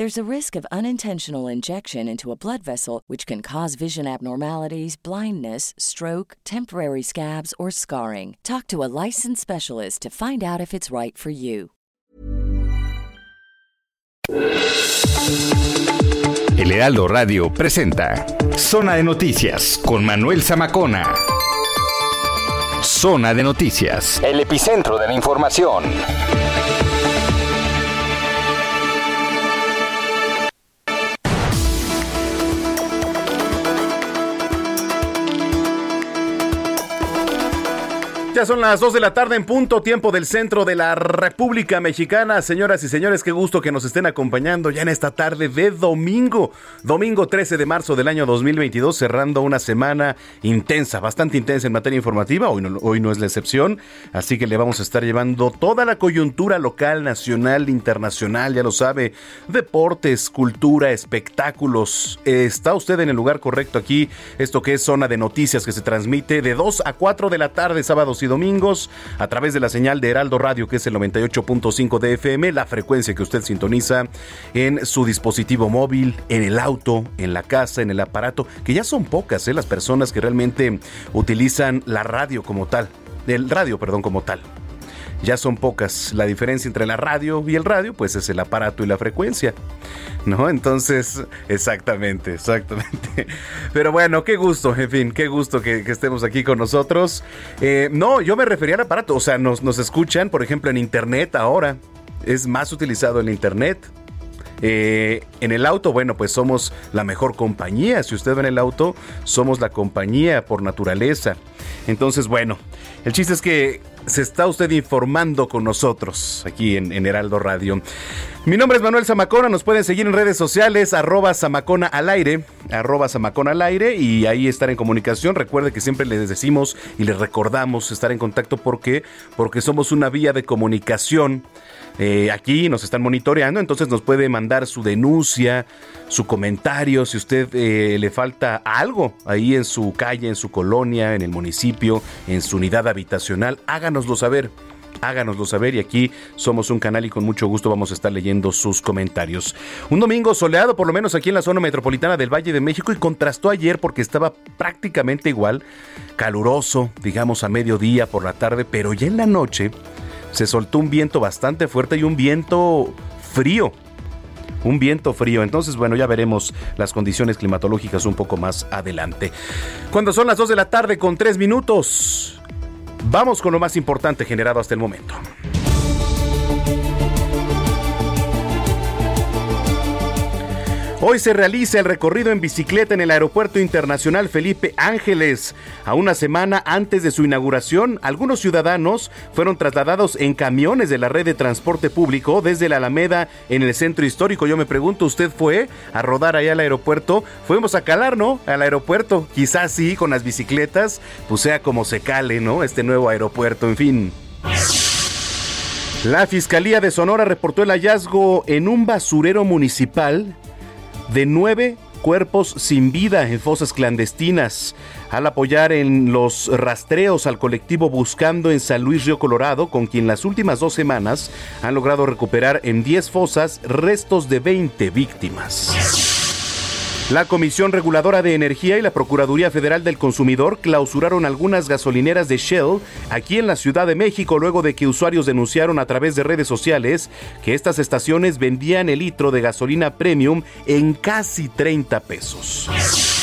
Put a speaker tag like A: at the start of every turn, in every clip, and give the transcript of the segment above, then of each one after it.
A: There's a risk of unintentional injection into a blood vessel, which can cause vision abnormalities, blindness, stroke, temporary scabs, or scarring. Talk to a licensed specialist to find out if it's right for you.
B: El Heraldo Radio presenta Zona de Noticias con Manuel Zamacona. Zona de Noticias, el epicentro de la información.
C: Ya son las 2 de la tarde en punto, tiempo del centro de la República Mexicana. Señoras y señores, qué gusto que nos estén acompañando ya en esta tarde de domingo. Domingo 13 de marzo del año 2022, cerrando una semana intensa, bastante intensa en materia informativa. Hoy no, hoy no es la excepción. Así que le vamos a estar llevando toda la coyuntura local, nacional, internacional, ya lo sabe. Deportes, cultura, espectáculos. Está usted en el lugar correcto aquí. Esto que es zona de noticias que se transmite de 2 a 4 de la tarde, sábados y domingos a través de la señal de Heraldo Radio, que es el 98.5 de FM, la frecuencia que usted sintoniza en su dispositivo móvil, en el auto, en la casa, en el aparato, que ya son pocas ¿eh? las personas que realmente utilizan la radio como tal, el radio, perdón, como tal ya son pocas. La diferencia entre la radio y el radio, pues es el aparato y la frecuencia. ¿No? Entonces, exactamente, exactamente. Pero bueno, qué gusto, en fin, qué gusto que, estemos aquí con nosotros. Eh, no, yo me refería al aparato, o sea, nos, nos escuchan, por ejemplo, en Internet ahora. Es más utilizado el Internet. Eh, en el auto, bueno, pues somos la mejor compañía. Si usted ve en el auto, somos la compañía por naturaleza. Entonces, bueno, el chiste es que se está usted informando con nosotros aquí en, Heraldo Radio. Mi nombre es Manuel Zamacona, nos pueden seguir en redes sociales, arroba Zamacona al aire, arroba Zamacona al aire y ahí estar en comunicación. Recuerde que siempre les decimos y les recordamos estar en contacto porque, porque somos una vía de comunicación eh, aquí nos están monitoreando, entonces nos puede mandar su denuncia, su comentario, si usted eh, le falta algo ahí en su calle, en su colonia, en el municipio, en su unidad habitacional, háganoslo saber háganoslo saber y aquí somos un canal y con mucho gusto vamos a estar leyendo sus comentarios. Un domingo soleado, por lo menos aquí en la zona metropolitana del Valle de México y contrastó ayer porque estaba prácticamente igual, caluroso, digamos a mediodía por la tarde, pero ya en la noche se soltó un viento bastante fuerte y un viento frío. Un viento frío. Entonces, bueno, ya veremos las condiciones climatológicas un poco más adelante. Cuando son las 2 de la tarde con 3 minutos, vamos con lo más importante generado hasta el momento. Hoy se realiza el recorrido en bicicleta en el Aeropuerto Internacional Felipe Ángeles. A una semana antes de su inauguración, algunos ciudadanos fueron trasladados en camiones de la red de transporte público desde la Alameda en el centro histórico. Yo me pregunto, ¿usted fue a rodar allá al aeropuerto? Fuimos a calar, ¿no? Al aeropuerto. Quizás sí, con las bicicletas, pues sea como se cale, ¿no? Este nuevo aeropuerto, en fin. La Fiscalía de Sonora reportó el hallazgo en un basurero municipal de nueve cuerpos sin vida en fosas clandestinas. Al apoyar en los rastreos al colectivo Buscando en San Luis Río Colorado, con quien las últimas dos semanas han logrado recuperar en 10 fosas restos de 20 víctimas. La Comisión Reguladora de Energía y la Procuraduría Federal del Consumidor clausuraron algunas gasolineras de Shell aquí en la Ciudad de México luego de que usuarios denunciaron a través de redes sociales que estas estaciones vendían el litro de gasolina premium en casi 30 pesos.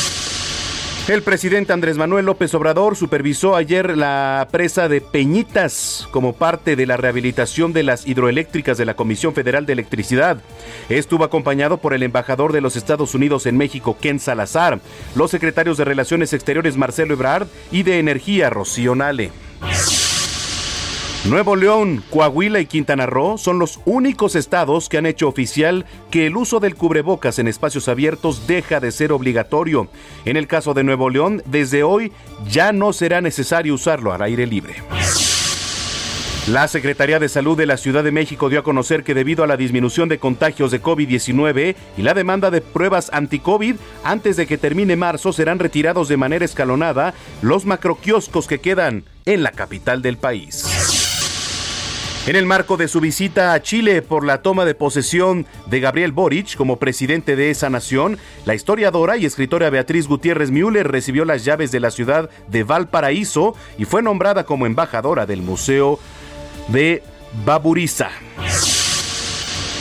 C: El presidente Andrés Manuel López Obrador supervisó ayer la presa de Peñitas como parte de la rehabilitación de las hidroeléctricas de la Comisión Federal de Electricidad. Estuvo acompañado por el embajador de los Estados Unidos en México, Ken Salazar, los secretarios de Relaciones Exteriores Marcelo Ebrard y de Energía Rocío Nale. Nuevo León, Coahuila y Quintana Roo son los únicos estados que han hecho oficial que el uso del cubrebocas en espacios abiertos deja de ser obligatorio. En el caso de Nuevo León, desde hoy ya no será necesario usarlo al aire libre. La Secretaría de Salud de la Ciudad de México dio a conocer que debido a la disminución de contagios de COVID-19 y la demanda de pruebas anti-COVID, antes de que termine marzo serán retirados de manera escalonada los macroquioscos que quedan en la capital del país. En el marco de su visita a Chile por la toma de posesión de Gabriel Boric como presidente de esa nación, la historiadora y escritora Beatriz Gutiérrez Müller recibió las llaves de la ciudad de Valparaíso y fue nombrada como embajadora del Museo de Baburiza.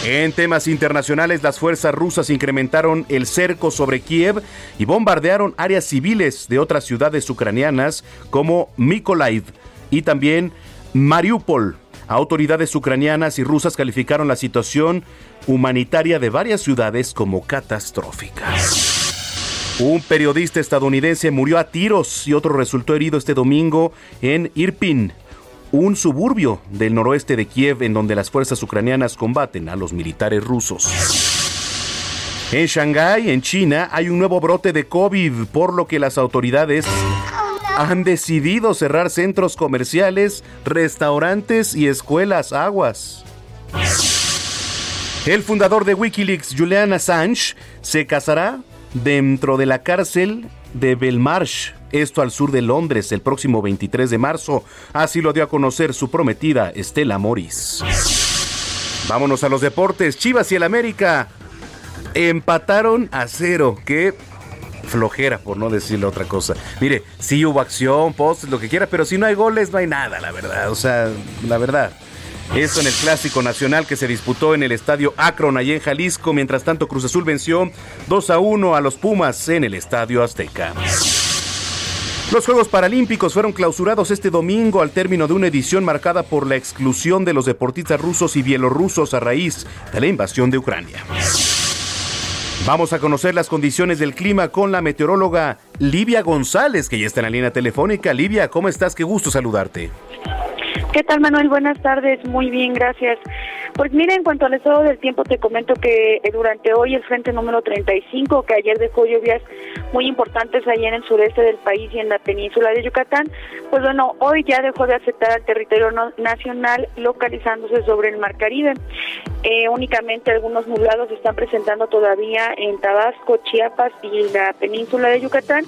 C: En temas internacionales, las fuerzas rusas incrementaron el cerco sobre Kiev y bombardearon áreas civiles de otras ciudades ucranianas como Mykolaiv y también Mariupol. Autoridades ucranianas y rusas calificaron la situación humanitaria de varias ciudades como catastrófica. Un periodista estadounidense murió a tiros y otro resultó herido este domingo en Irpin, un suburbio del noroeste de Kiev en donde las fuerzas ucranianas combaten a los militares rusos. En Shanghái, en China, hay un nuevo brote de COVID, por lo que las autoridades han decidido cerrar centros comerciales, restaurantes y escuelas aguas. El fundador de Wikileaks, Julian Assange, se casará dentro de la cárcel de Belmarsh, esto al sur de Londres, el próximo 23 de marzo. Así lo dio a conocer su prometida Estela Morris. Vámonos a los deportes. Chivas y el América empataron a cero. Que flojera, por no decirle otra cosa. Mire, sí hubo acción, postes, lo que quiera, pero si no hay goles, no hay nada, la verdad. O sea, la verdad. Esto en el Clásico Nacional que se disputó en el Estadio Akron, allí en Jalisco. Mientras tanto, Cruz Azul venció 2 a 1 a los Pumas en el Estadio Azteca. Los Juegos Paralímpicos fueron clausurados este domingo al término de una edición marcada por la exclusión de los deportistas rusos y bielorrusos a raíz de la invasión de Ucrania. Vamos a conocer las condiciones del clima con la meteoróloga Livia González, que ya está en la línea telefónica. Livia, ¿cómo estás? Qué gusto saludarte.
D: ¿Qué tal, Manuel? Buenas tardes. Muy bien, gracias. Pues mira, en cuanto al estado del tiempo, te comento que eh, durante hoy el frente número 35, que ayer dejó lluvias muy importantes allá en el sureste del país y en la península de Yucatán, pues bueno, hoy ya dejó de afectar al territorio nacional localizándose sobre el Mar Caribe. Eh, únicamente algunos nublados se están presentando todavía en Tabasco, Chiapas y la península de Yucatán,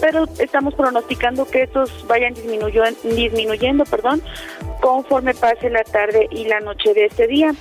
D: pero estamos pronosticando que estos vayan disminuyendo, perdón, conforme pase la tarde y la noche de este día.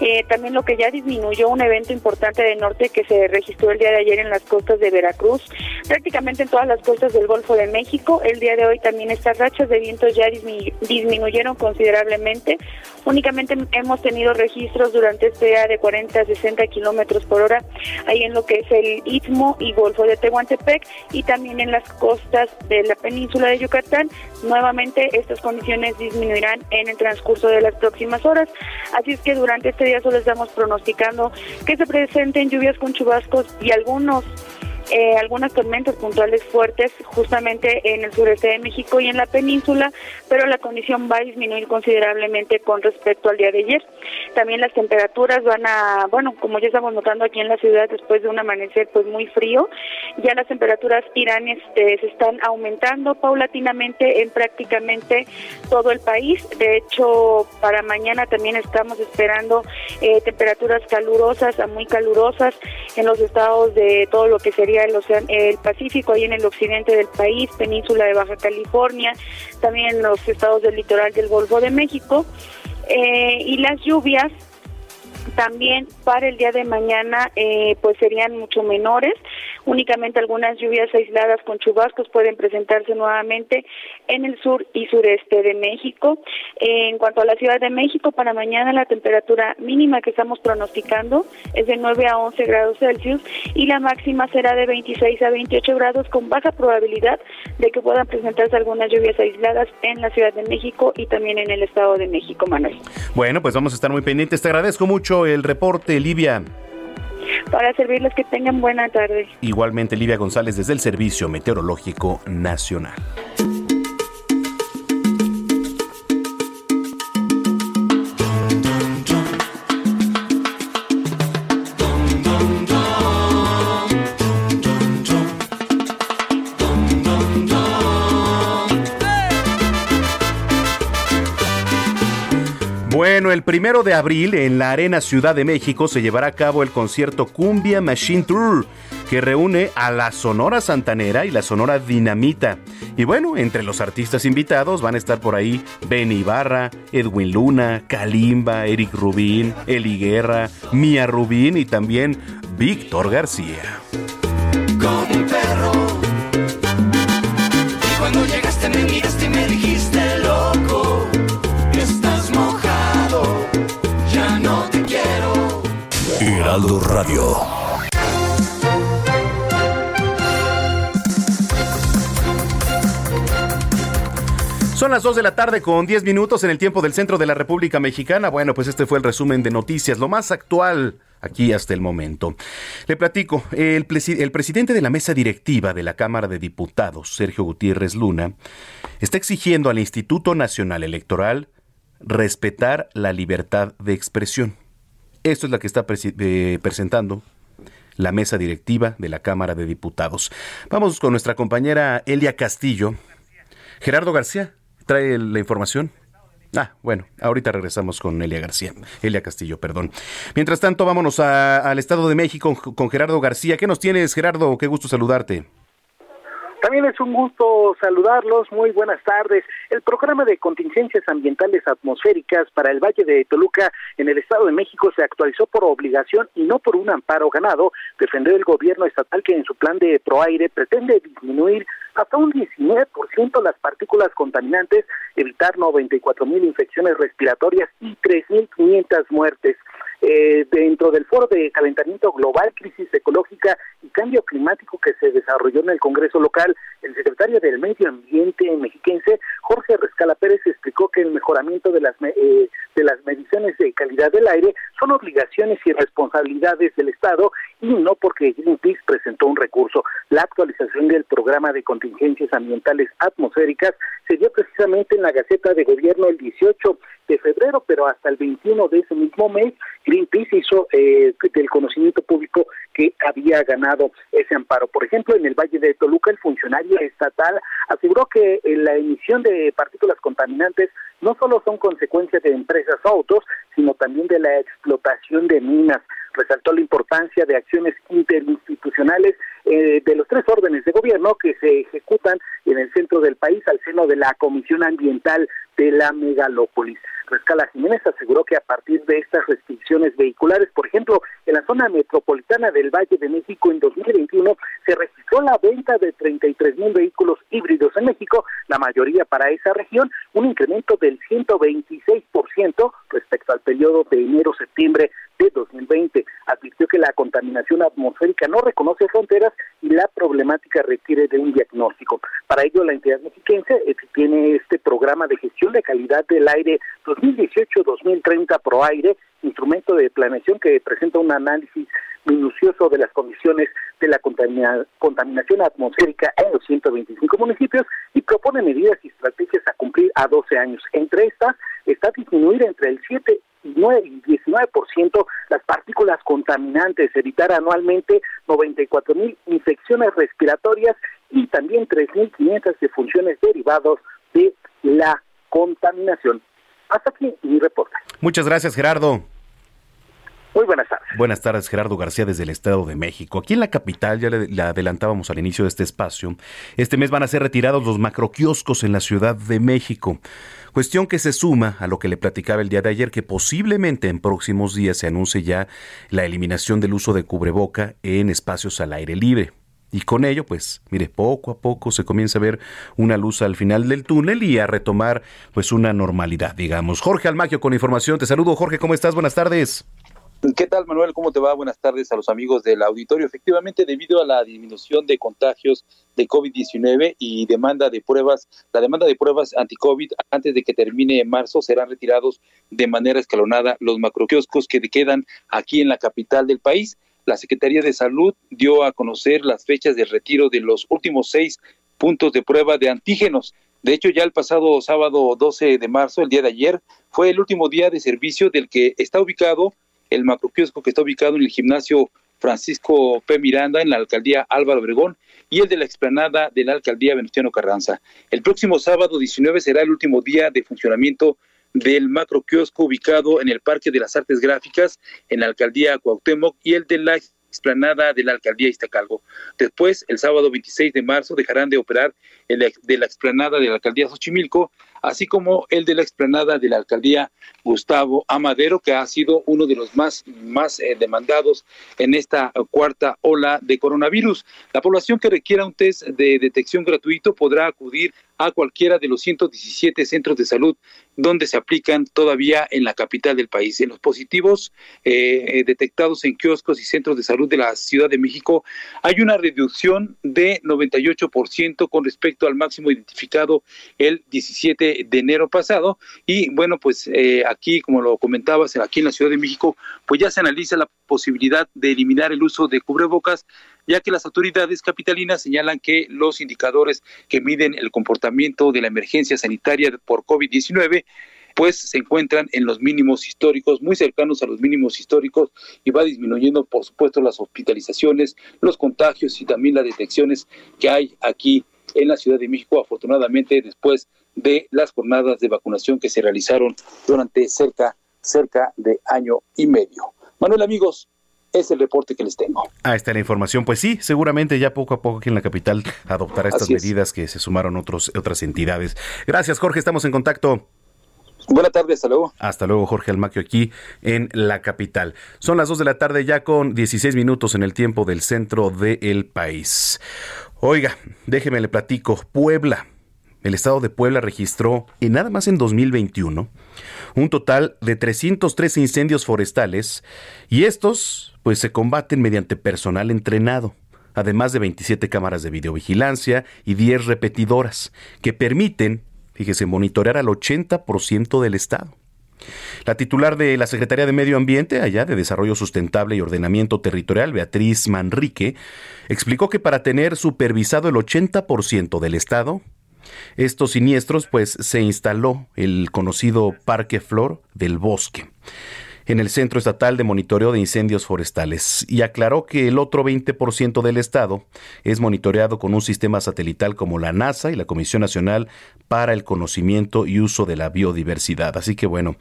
D: Eh, también lo que ya disminuyó un evento importante de norte que se registró el día de ayer en las costas de Veracruz, prácticamente en todas las costas del Golfo de México. El día de hoy también estas rachas de vientos ya disminuyeron considerablemente. Únicamente hemos tenido registros durante este día de 40 a 60 kilómetros por hora ahí en lo que es el Istmo y Golfo de Tehuantepec y también en las costas de la península de Yucatán. Nuevamente estas condiciones disminuirán en el transcurso de las próximas horas. Así es que durante este día solo estamos pronosticando que se presenten lluvias con chubascos y algunos eh, algunas tormentas puntuales fuertes justamente en el sureste de México y en la península, pero la condición va a disminuir considerablemente con respecto al día de ayer. También las temperaturas van a, bueno, como ya estamos notando aquí en la ciudad después de un amanecer pues muy frío, ya las temperaturas irán este, se están aumentando paulatinamente en prácticamente todo el país. De hecho, para mañana también estamos esperando eh, temperaturas calurosas a muy calurosas en los estados de todo lo que sería el, el Pacífico, ahí en el occidente del país, península de Baja California, también en los estados del litoral del Golfo de México. Eh, y las lluvias también para el día de mañana eh, pues serían mucho menores Únicamente algunas lluvias aisladas con chubascos pueden presentarse nuevamente en el sur y sureste de México. En cuanto a la Ciudad de México, para mañana la temperatura mínima que estamos pronosticando es de 9 a 11 grados Celsius y la máxima será de 26 a 28 grados con baja probabilidad de que puedan presentarse algunas lluvias aisladas en la Ciudad de México y también en el Estado de México, Manuel.
C: Bueno, pues vamos a estar muy pendientes. Te agradezco mucho el reporte, Livia.
D: Para servirles que tengan buena tarde.
C: Igualmente, Livia González desde el Servicio Meteorológico Nacional. Bueno, el primero de abril en la Arena Ciudad de México se llevará a cabo el concierto Cumbia Machine Tour, que reúne a la Sonora Santanera y la Sonora Dinamita. Y bueno, entre los artistas invitados van a estar por ahí Ben Ibarra, Edwin Luna, Kalimba, Eric Rubín, Eli Guerra, Mia Rubín y también Víctor García.
E: Heraldo Radio.
C: Son las 2 de la tarde con 10 minutos en el tiempo del centro de la República Mexicana. Bueno, pues este fue el resumen de noticias, lo más actual aquí hasta el momento. Le platico, el, el, presidente de la mesa directiva de la Cámara de Diputados, Sergio Gutiérrez Luna, está exigiendo al Instituto Nacional Electoral respetar la libertad de expresión. Esto es lo que está eh, presentando la mesa directiva de la Cámara de Diputados. Vamos con nuestra compañera Elia Castillo. Gerardo García, trae la información. Ah, bueno, ahorita regresamos con Elia García, Elia Castillo, perdón. Mientras tanto, vámonos al Estado de México con Gerardo García. ¿Qué nos tienes, Gerardo? Qué gusto saludarte.
F: También es un gusto saludarlos. Muy buenas tardes. El programa de contingencias ambientales atmosféricas para el Valle de Toluca en el Estado de México se actualizó por obligación y no por un amparo ganado. Defender el gobierno estatal que en su plan de Proaire pretende disminuir hasta un 19% las partículas contaminantes, evitar 94 mil infecciones respiratorias y 3.500 muertes. Eh, dentro del foro de calentamiento global, crisis ecológica y cambio climático que se desarrolló en el Congreso local, el secretario del Medio Ambiente mexiquense, Jorge Rescala Pérez, explicó que el mejoramiento de las, eh, de las mediciones de calidad del aire son obligaciones y responsabilidades del Estado y no porque Greenpeace presentó un recurso. La actualización del programa de contingencias ambientales atmosféricas se dio precisamente en la Gaceta de Gobierno el 18 de febrero, pero hasta el 21 de ese mismo mes, Greenpeace hizo eh, del conocimiento público que había ganado ese amparo. Por ejemplo, en el Valle de Toluca, el funcionario estatal aseguró que eh, la emisión de partículas contaminantes no solo son consecuencias de empresas autos, sino también de la explotación de minas. Resaltó la importancia de acciones interinstitucionales eh, de los tres órdenes de gobierno que se ejecutan en el centro del país al seno de la Comisión Ambiental de la megalópolis. Rescala Jiménez aseguró que a partir de estas restricciones vehiculares, por ejemplo, en la zona metropolitana del Valle de México en 2021 se registró la venta de 33 mil vehículos híbridos en México, la mayoría para esa región, un incremento del 126% respecto al periodo de enero-septiembre de 2020. Advirtió que la contaminación atmosférica no reconoce fronteras y la problemática requiere de un diagnóstico. Para ello, la entidad mexiquense tiene este programa de gestión de calidad del aire 2018-2030 ProAire, instrumento de planeación que presenta un análisis minucioso de las condiciones de la contaminación atmosférica en los 125 municipios y propone medidas y estrategias a cumplir a 12 años. Entre estas está disminuir entre el 7 y 19% las partículas contaminantes, evitar anualmente 94 mil infecciones respiratorias y también 3.500 de funciones derivados de la contaminación. Hasta aquí mi reporte.
C: Muchas gracias, Gerardo.
F: Muy buenas tardes.
C: Buenas tardes, Gerardo García, desde el Estado de México. Aquí en la capital, ya le, adelantábamos al inicio de este espacio, este mes van a ser retirados los macroquioscos en la Ciudad de México. Cuestión que se suma a lo que le platicaba el día de ayer, que posiblemente en próximos días se anuncie ya la eliminación del uso de cubreboca en espacios al aire libre. y con ello, pues, mire, poco a poco se comienza a ver una luz al final del túnel y a retomar, pues, una normalidad, digamos. Jorge Almaquio con información. Te saludo, Jorge, ¿cómo estás? Buenas tardes.
G: ¿Qué tal, Manuel? ¿Cómo te va? Buenas tardes a los amigos del auditorio. Efectivamente, debido a la disminución de contagios de COVID-19 y demanda de pruebas, la demanda de pruebas anti-COVID antes de que termine en marzo serán retirados de manera escalonada los macroquioscos que quedan aquí en la capital del país. La Secretaría de Salud dio a conocer las fechas de retiro de los últimos seis puntos de prueba de antígenos. De hecho, ya el pasado sábado 12 de marzo, el día de ayer, fue el último día de servicio del que está ubicado el macroquiosco que está ubicado en el gimnasio Francisco P. Miranda en la alcaldía Álvaro Obregón y el de la explanada de la alcaldía Venustiano Carranza. El próximo sábado 19 será el último día de funcionamiento del macroquiosco ubicado en el Parque de las Artes Gráficas en la alcaldía Cuauhtémoc y el de la explanada de la alcaldía Iztacalco. Después, el sábado 26 de marzo, dejarán de operar el de la explanada de la alcaldía Xochimilco así como el de la explanada de la alcaldía Gustavo Amadero, que ha sido uno de los más, más eh, demandados en esta cuarta ola de coronavirus. La población que requiera un test de detección gratuito podrá acudir a cualquiera de los 117 centros de salud donde se aplican todavía en la capital del país. En los positivos eh, eh, detectados en kioscos y centros de salud de la Ciudad de México hay una reducción de 98% con respecto al máximo identificado el 17 de enero pasado. Y bueno, pues eh, aquí, como lo comentabas, aquí en la Ciudad de México, pues ya se analiza la posibilidad de eliminar el uso de cubrebocas ya que las autoridades capitalinas señalan que los indicadores que miden el comportamiento de la emergencia sanitaria por COVID-19 pues se encuentran en los mínimos históricos, muy cercanos a los mínimos históricos y va disminuyendo, por supuesto, las hospitalizaciones, los contagios y también las detecciones que hay aquí en la Ciudad de México, afortunadamente después de las jornadas de vacunación que se realizaron durante cerca, cerca de año y medio. Manuel, amigos, es el reporte que les tengo.
C: Ah, está la información. Pues sí, seguramente ya poco a poco aquí en la capital adoptará estas medidas que se sumaron otros, otras entidades. Gracias, Jorge, estamos en contacto.
G: Buenas tardes, hasta luego.
C: Hasta luego, Jorge Almaquio, aquí en la capital. Son las 2 de la tarde ya con 16 minutos en el tiempo del centro del país. Oiga, déjeme le platico. Puebla el estado de Puebla registró, y nada más en 2021, un total de 313 incendios forestales y estos pues se combaten mediante personal entrenado, además de 27 cámaras de videovigilancia y 10 repetidoras que permiten, fíjese, monitorear al 80% del estado. La titular de la Secretaría de Medio Ambiente, allá de Desarrollo Sustentable y Ordenamiento Territorial, Beatriz Manrique, explicó que para tener supervisado el 80% del Estado, estos siniestros, pues se instaló el conocido Parque Flor del Bosque en el Centro Estatal de Monitoreo de Incendios Forestales y aclaró que el otro 20% del Estado es monitoreado con un sistema satelital como la NASA y la Comisión Nacional para el Conocimiento y Uso de la Biodiversidad. Así que bueno,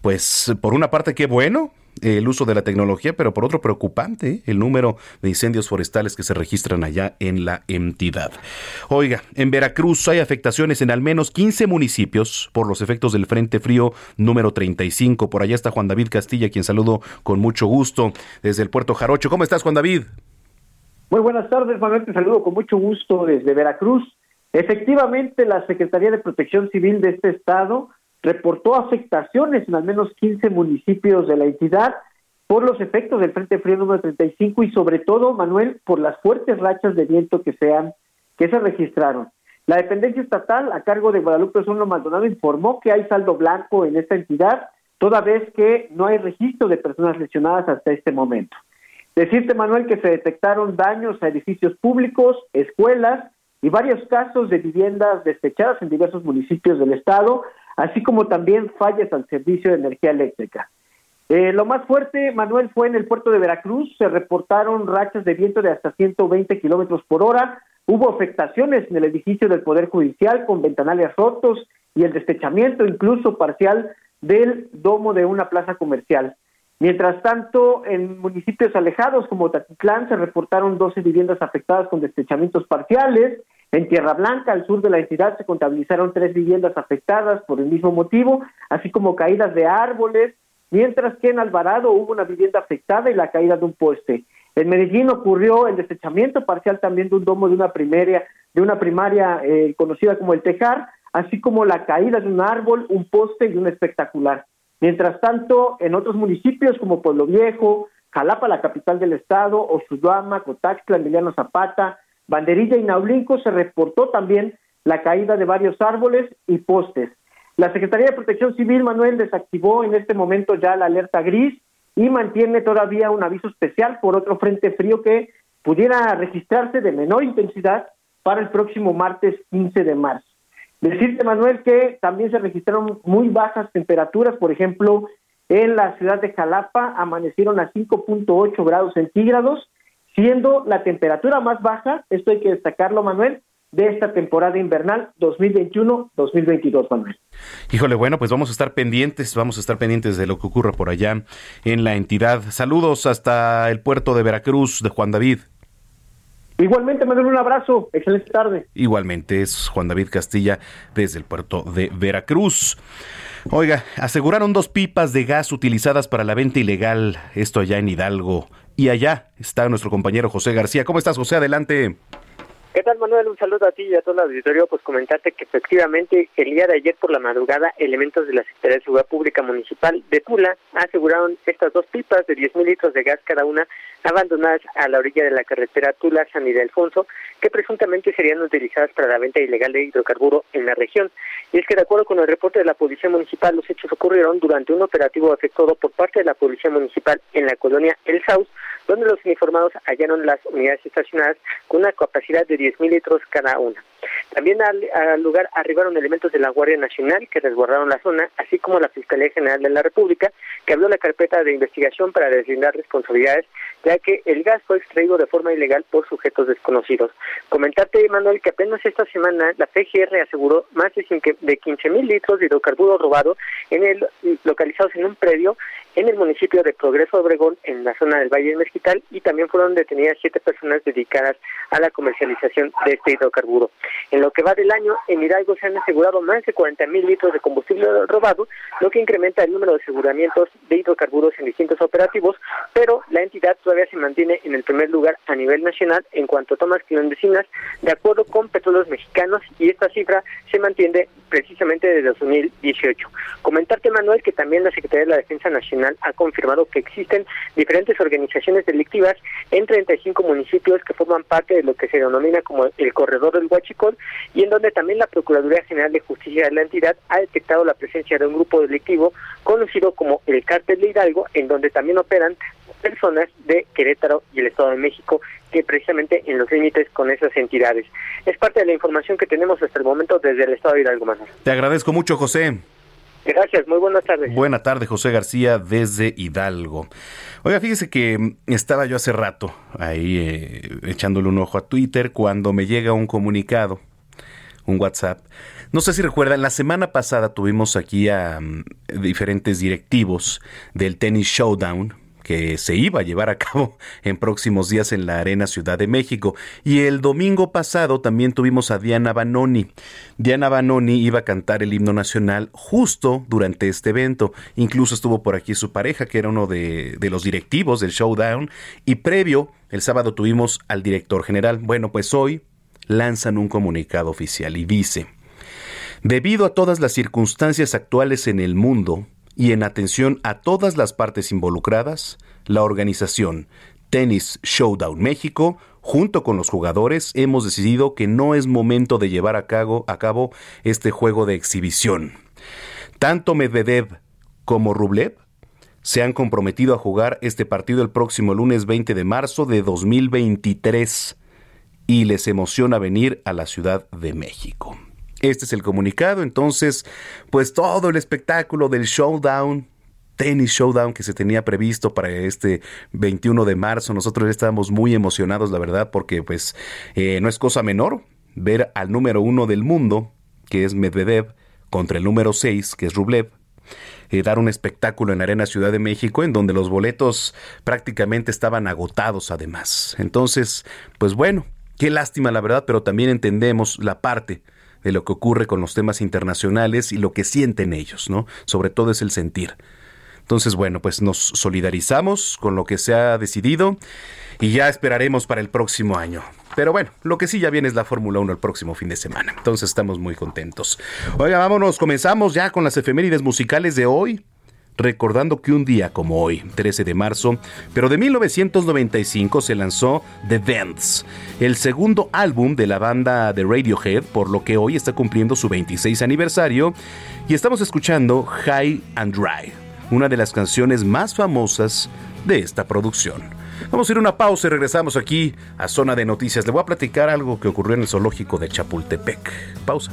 C: pues por una parte qué bueno, el uso de la tecnología, pero por otro preocupante el número de incendios forestales que se registran allá en la entidad. Oiga, en Veracruz hay afectaciones en al menos 15 municipios por los efectos del Frente Frío número 35. Por allá está Juan David Castilla, quien saludo con mucho gusto desde el puerto Jarocho. ¿Cómo estás, Juan David?
H: Muy buenas tardes, Manuel. Te saludo con mucho gusto desde Veracruz. Efectivamente, la Secretaría de Protección Civil de este estado reportó afectaciones en al menos 15 municipios de la entidad por los efectos del Frente Frío número 35 y sobre todo, Manuel, por las fuertes rachas de viento que se, que se registraron. La dependencia estatal a cargo de Guadalupe Osorio Maldonado informó que hay saldo blanco en esta entidad, toda vez que no hay registro de personas lesionadas hasta este momento. Decirte, Manuel, que se detectaron daños a edificios públicos, escuelas y varios casos de viviendas despechadas en diversos municipios del estado, así como también fallas al servicio de energía eléctrica. Eh, lo más fuerte, Manuel, fue en el puerto de Veracruz. Se reportaron rachas de viento de hasta 120 kilómetros por hora. Hubo afectaciones en el edificio del Poder Judicial con ventanales rotos y el destechamiento incluso parcial del domo de una plaza comercial. Mientras tanto, en municipios alejados como Tatitlán se reportaron 12 viviendas afectadas con destechamientos parciales. En Tierra Blanca, al sur de la entidad, se contabilizaron tres viviendas afectadas por el mismo motivo, así como caídas de árboles, mientras que en Alvarado hubo una vivienda afectada y la caída de un poste. En Medellín ocurrió el desechamiento parcial también de un domo de una primaria, de una primaria eh, conocida como el Tejar, así como la caída de un árbol, un poste y un espectacular. Mientras tanto, en otros municipios como Pueblo Viejo, Jalapa, la capital del estado, Oshuyama, Cotaxtla, Emiliano Zapata, Banderilla y Naulinco se reportó también la caída de varios árboles y postes. La Secretaría de Protección Civil, Manuel, desactivó en este momento ya la alerta gris y mantiene todavía un aviso especial por otro frente frío que pudiera registrarse de menor intensidad para el próximo martes 15 de marzo. Decirte, Manuel, que también se registraron muy bajas temperaturas, por ejemplo, en la ciudad de Jalapa amanecieron a 5.8 grados centígrados, siendo la temperatura más baja, esto hay que destacarlo, Manuel, de esta temporada invernal 2021-2022, Manuel.
C: Híjole, bueno, pues vamos a estar pendientes, vamos a estar pendientes de lo que ocurra por allá en la entidad. Saludos hasta el puerto de Veracruz de Juan David.
H: Igualmente, Manuel, un abrazo. Excelente tarde.
C: Igualmente es Juan David Castilla desde el puerto de Veracruz. Oiga, aseguraron dos pipas de gas utilizadas para la venta ilegal, esto allá en Hidalgo. Y allá está nuestro compañero José García. ¿Cómo estás, José? Adelante.
I: ¿Qué tal, Manuel? Un saludo a ti y a todo el auditorio. Pues comentarte que efectivamente el día de ayer por la madrugada, elementos de la Secretaría de Seguridad Pública Municipal de Tula aseguraron estas dos pipas de 10 mil litros de gas cada una abandonadas a la orilla de la carretera Tula-San Ildefonso, que presuntamente serían utilizadas para la venta ilegal de hidrocarburo en la región. Y es que de acuerdo con el reporte de la Policía Municipal, los hechos ocurrieron durante un operativo efectuado por parte de la Policía Municipal en la colonia El Saus, donde los uniformados hallaron las unidades estacionadas con una capacidad de 10.000 litros cada una. También al, lugar arribaron elementos de la Guardia Nacional que resguardaron la zona, así como la Fiscalía General de la República, que abrió la carpeta de investigación para deslindar responsabilidades, ya que el gas fue extraído de forma ilegal por sujetos desconocidos. Comentarte, Manuel, que apenas esta semana la PGR aseguró más de 15.000 litros de hidrocarburo robado en el, localizados en un predio en el municipio de Progreso Obregón, en la zona del Valle del Mezquital, y también fueron detenidas siete personas dedicadas a la comercialización de este hidrocarburo. En lo que va del año, en Hidalgo se han asegurado más de 40 mil litros de combustible robado, lo que incrementa el número de aseguramientos de hidrocarburos en distintos operativos, pero la entidad todavía se mantiene en el primer lugar a nivel nacional en cuanto a tomas clandestinas, de acuerdo con Petróleos Mexicanos, y esta cifra se mantiene precisamente desde 2018. Comentarte, Manuel, que también la Secretaría de la Defensa Nacional ha confirmado que existen diferentes organizaciones delictivas en 35 municipios que forman parte de lo que se denomina como el Corredor del Huachicol y en donde también la Procuraduría General de Justicia de la entidad ha detectado la presencia de un grupo delictivo conocido como el Cártel de Hidalgo, en donde también operan personas de Querétaro y el Estado de México que precisamente en los límites con esas entidades. Es parte de la información que tenemos hasta el momento desde el Estado de Hidalgo. Manuel.
C: Te agradezco mucho, José.
I: Gracias, muy buenas tardes.
C: Buena tarde, José García, desde Hidalgo. Oiga, fíjese que estaba yo hace rato ahí eh, echándole un ojo a Twitter cuando me llega un comunicado, un WhatsApp. No sé si recuerdan, la semana pasada tuvimos aquí a mm, diferentes directivos del Tennis Showdown, que se iba a llevar a cabo en próximos días en la Arena Ciudad de México. Y el domingo pasado también tuvimos a Diana Banoni. Diana Banoni iba a cantar el himno nacional justo durante este evento. Incluso estuvo por aquí su pareja, que era uno de, de los directivos del Showdown. Y previo, el sábado tuvimos al director general. Bueno, pues hoy lanzan un comunicado oficial y dice, debido a todas las circunstancias actuales en el mundo, y en atención a todas las partes involucradas, la organización Tennis Showdown México, junto con los jugadores, hemos decidido que no es momento de llevar a cabo, a cabo este juego de exhibición. Tanto Medvedev como Rublev se han comprometido a jugar este partido el próximo lunes 20 de marzo de 2023 y les emociona venir a la Ciudad de México. Este es el comunicado. Entonces, pues todo el espectáculo del showdown tenis showdown que se tenía previsto para este 21 de marzo. Nosotros estábamos muy emocionados, la verdad, porque pues eh, no es cosa menor ver al número uno del mundo, que es Medvedev, contra el número 6, que es Rublev, eh, dar un espectáculo en Arena Ciudad de México, en donde los boletos prácticamente estaban agotados además. Entonces, pues bueno, qué lástima la verdad, pero también entendemos la parte de lo que ocurre con los temas internacionales y lo que sienten ellos, ¿no? Sobre todo es el sentir. Entonces, bueno, pues nos solidarizamos con lo que se ha decidido y ya esperaremos para el próximo año. Pero bueno, lo que sí ya viene es la Fórmula 1 el próximo fin de semana. Entonces estamos muy contentos. Oiga, vámonos, comenzamos ya con las efemérides musicales de hoy recordando que un día como hoy, 13 de marzo, pero de 1995 se lanzó The Vents, el segundo álbum de la banda de Radiohead, por lo que hoy está cumpliendo su 26 aniversario, y estamos escuchando High and Dry, una de las canciones más famosas de esta producción. Vamos a ir a una pausa y regresamos aquí a Zona de Noticias. Le voy a platicar algo que ocurrió en el zoológico de Chapultepec. Pausa.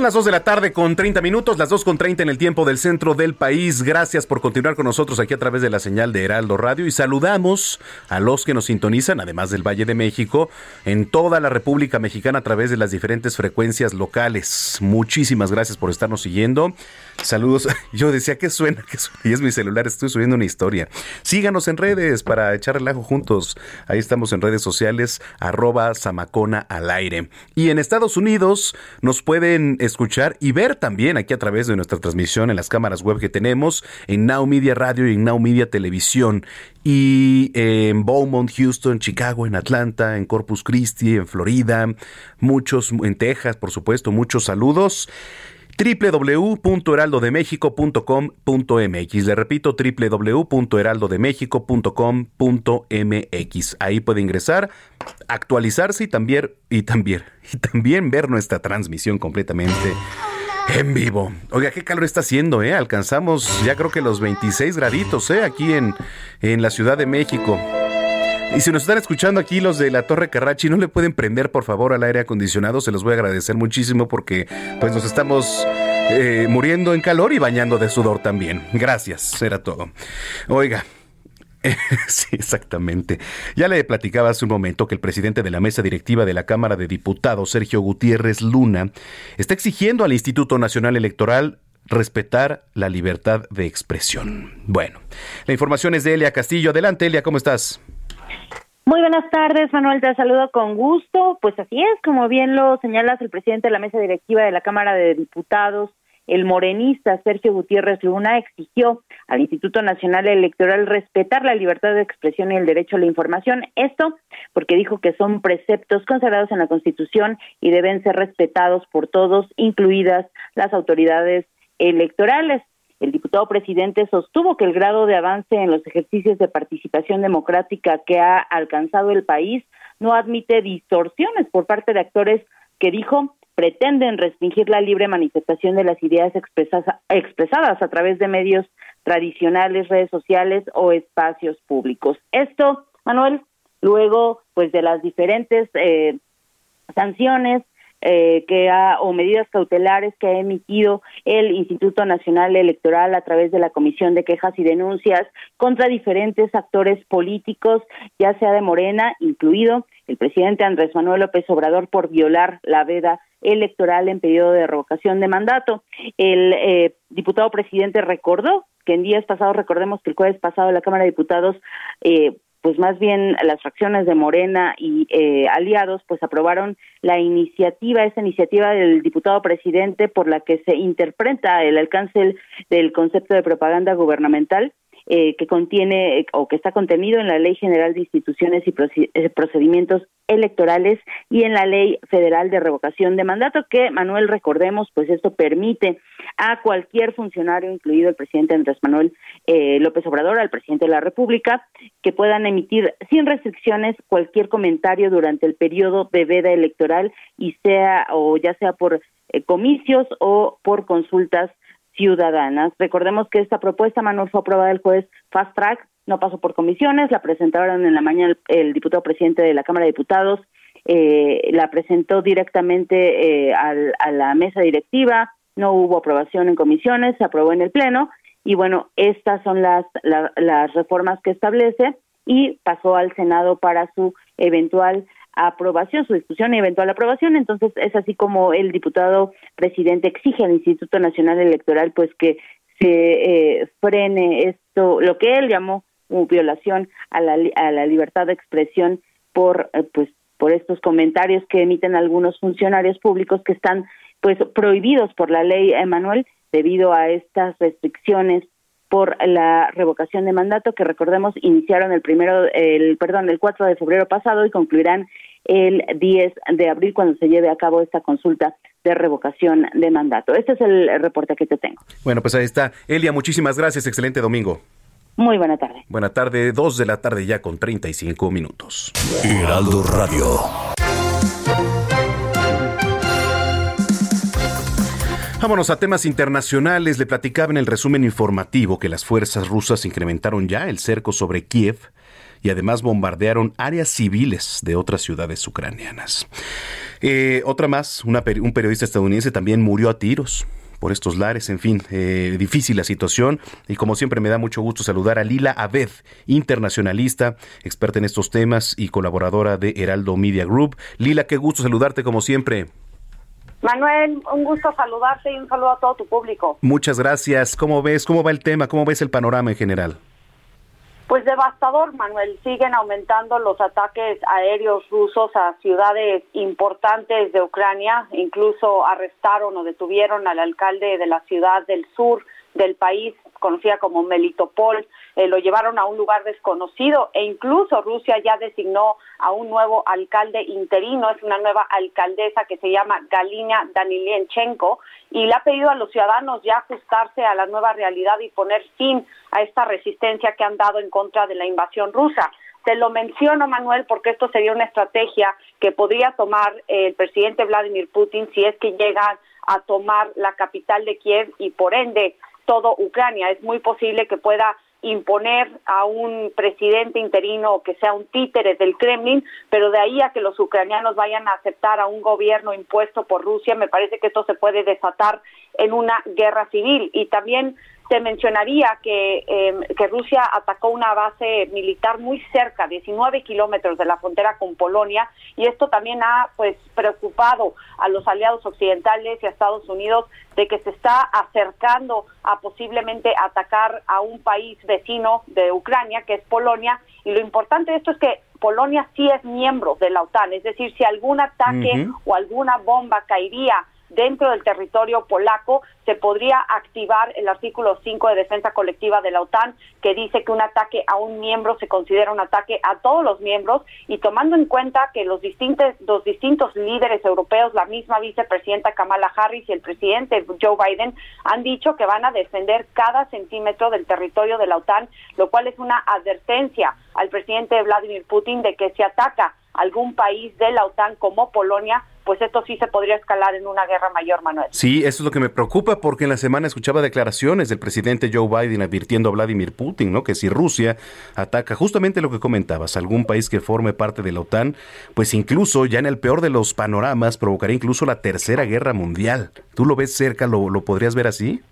C: Las 2 de la tarde con 30 minutos, las 2 con 30 en el tiempo del centro del país. Gracias por continuar con nosotros aquí a través de la señal de Heraldo Radio y saludamos a los que nos sintonizan, además del Valle de México, en toda la República Mexicana a través de las diferentes frecuencias locales. Muchísimas gracias por estarnos siguiendo. Saludos. Yo decía que suena, que suena, y es mi celular, estoy subiendo una historia. Síganos en redes para echar relajo juntos. Ahí estamos en redes sociales, arroba Samacona al aire. Y en Estados Unidos nos pueden escuchar y ver también aquí a través de nuestra transmisión en las cámaras web que tenemos en Now Media Radio y en Now Media Televisión. Y en Beaumont, Houston, Chicago, en Atlanta, en Corpus Christi, en Florida, muchos en Texas, por supuesto, muchos saludos www.heraldodemexico.com.mx. Le repito, www.heraldodemexico.com.mx. Ahí puede ingresar, actualizarse y también, y también, y también ver nuestra transmisión completamente en vivo. Oiga, qué calor está haciendo, ¿eh? Alcanzamos ya creo que los 26 graditos, ¿eh? Aquí en, en la Ciudad de México. Y si nos están escuchando aquí los de la Torre Carrachi, no le pueden prender por favor al aire acondicionado, se los voy a agradecer muchísimo porque pues nos estamos eh, muriendo en calor y bañando de sudor también. Gracias, era todo. Oiga, sí, exactamente. Ya le platicaba hace un momento que el presidente de la mesa directiva de la Cámara de Diputados, Sergio Gutiérrez Luna, está exigiendo al Instituto Nacional Electoral respetar la libertad de expresión. Bueno, la información es de Elia Castillo. Adelante, Elia, ¿cómo estás?
J: Muy buenas tardes, Manuel, te saludo con gusto. Pues así es, como bien lo señalas, el presidente de la mesa directiva de la Cámara de Diputados, el morenista Sergio Gutiérrez Luna, exigió al Instituto Nacional Electoral respetar la libertad de expresión y el derecho a la información. Esto porque dijo que son preceptos consagrados en la Constitución y deben ser respetados por todos, incluidas las autoridades electorales. El diputado presidente sostuvo que el grado de avance en los ejercicios de participación democrática que ha alcanzado el país no admite distorsiones por parte de actores que dijo pretenden restringir la libre manifestación de las ideas expresadas a través de medios tradicionales, redes sociales o espacios públicos. Esto, Manuel, luego pues de las diferentes eh, sanciones eh, que ha, o medidas cautelares que ha emitido el Instituto Nacional Electoral a través de la Comisión de Quejas y Denuncias contra diferentes actores políticos, ya sea de Morena, incluido el presidente Andrés Manuel López Obrador por violar la veda electoral en periodo de revocación de mandato. El eh, diputado presidente recordó que en días pasados, recordemos que el jueves pasado la Cámara de Diputados eh, pues más bien las fracciones de Morena y eh, aliados pues aprobaron la iniciativa, esa iniciativa del diputado presidente por la que se interpreta el alcance del concepto de propaganda gubernamental eh, que contiene o que está contenido en la Ley General de Instituciones y eh, Procedimientos Electorales y en la Ley Federal de Revocación de Mandato, que Manuel, recordemos, pues esto permite a cualquier funcionario, incluido el presidente Andrés Manuel eh, López Obrador, al presidente de la República, que puedan emitir sin restricciones cualquier comentario durante el periodo de veda electoral y sea o ya sea por comicios o por consultas ciudadanas. Recordemos que esta propuesta, Manuel, fue aprobada el jueves Fast Track, no pasó por comisiones, la presentaron en la mañana el, diputado presidente de la Cámara de Diputados, eh, la presentó directamente eh, a la mesa directiva, no hubo aprobación en comisiones, se aprobó en el Pleno y bueno, estas son las, las reformas que establece y pasó al Senado para su eventual aprobación, su discusión y eventual aprobación. Entonces es así como el diputado presidente exige al Instituto Nacional Electoral pues que se eh, frene esto, lo que él llamó violación a la, a la libertad de expresión por eh, pues por estos comentarios que emiten algunos funcionarios públicos que están pues prohibidos por la ley Emanuel debido a estas restricciones por la revocación de mandato que recordemos iniciaron el primero el perdón el 4 de febrero pasado y concluirán el 10 de abril cuando se lleve a cabo esta consulta de revocación de mandato. Este es el reporte que te tengo.
C: Bueno, pues ahí está. Elia, muchísimas gracias. Excelente domingo.
J: Muy buena tarde.
C: Buena tarde, 2 de la tarde ya con 35 minutos.
E: Heraldo Radio.
C: Vámonos a temas internacionales. Le platicaba en el resumen informativo que las fuerzas rusas incrementaron ya el cerco sobre Kiev y además bombardearon áreas civiles de otras ciudades ucranianas. Eh, otra más, un periodista estadounidense también murió a tiros por estos lares. En fin, eh, difícil la situación. Y como siempre me da mucho gusto saludar a Lila Abed, internacionalista, experta en estos temas y colaboradora de Heraldo Media Group. Lila, qué gusto saludarte como siempre.
K: Manuel, un gusto saludarte y un saludo a todo tu público.
C: Muchas gracias. ¿Cómo ves? ¿Cómo va el tema? ¿Cómo ves el panorama en general?
K: Pues devastador, Manuel. Siguen aumentando los ataques aéreos rusos a ciudades importantes de Ucrania. Incluso arrestaron o detuvieron al alcalde de la ciudad del sur del país, conocida como Melitopol, eh, lo llevaron a un lugar desconocido e incluso Rusia ya designó a un nuevo alcalde interino, es una nueva alcaldesa que se llama Galina Danilianchenko y le ha pedido a los ciudadanos ya ajustarse a la nueva realidad y poner fin a esta resistencia que han dado en contra de la invasión rusa. Te lo menciono, Manuel, porque esto sería una estrategia que podría tomar el presidente Vladimir Putin si es que llegan a tomar la capital de Kiev y por ende todo Ucrania. Es muy posible que pueda imponer a un presidente interino que sea un títere del Kremlin, pero de ahí a que los ucranianos vayan a aceptar a un gobierno impuesto por Rusia, me parece que esto se puede desatar en una guerra civil. Y también te mencionaría que, em, que Rusia atacó una base militar muy cerca, 19 kilómetros de la frontera con Polonia, y esto también ha pues preocupado a los aliados occidentales y a Estados Unidos de que se está acercando a posiblemente atacar a un país vecino de Ucrania, que es Polonia, y lo importante de esto es que Polonia sí es miembro de la OTAN, es decir, si algún ataque o alguna bomba caería dentro del territorio polaco, se podría activar el artículo 5 de defensa colectiva de la OTAN, que dice que un ataque a un miembro se considera un ataque a todos los miembros y tomando en cuenta que los distintos, los distintos líderes europeos, la misma vicepresidenta Kamala Harris y el presidente Joe Biden han dicho que van a defender cada centímetro del territorio de la OTAN, lo cual es una advertencia al presidente Vladimir Putin de que si ataca algún país de la OTAN como Polonia, pues esto sí se podría escalar en una guerra mayor, Manuel.
C: Sí, eso es lo que me preocupa porque en la semana escuchaba declaraciones del presidente Joe Biden advirtiendo a Vladimir Putin, ¿no? Que si Rusia ataca justamente lo que comentabas, algún país que forme parte de la OTAN, pues incluso ya en el peor de los panoramas provocaría incluso la tercera guerra mundial. ¿Tú lo ves cerca? ¿Lo, lo podrías ver así?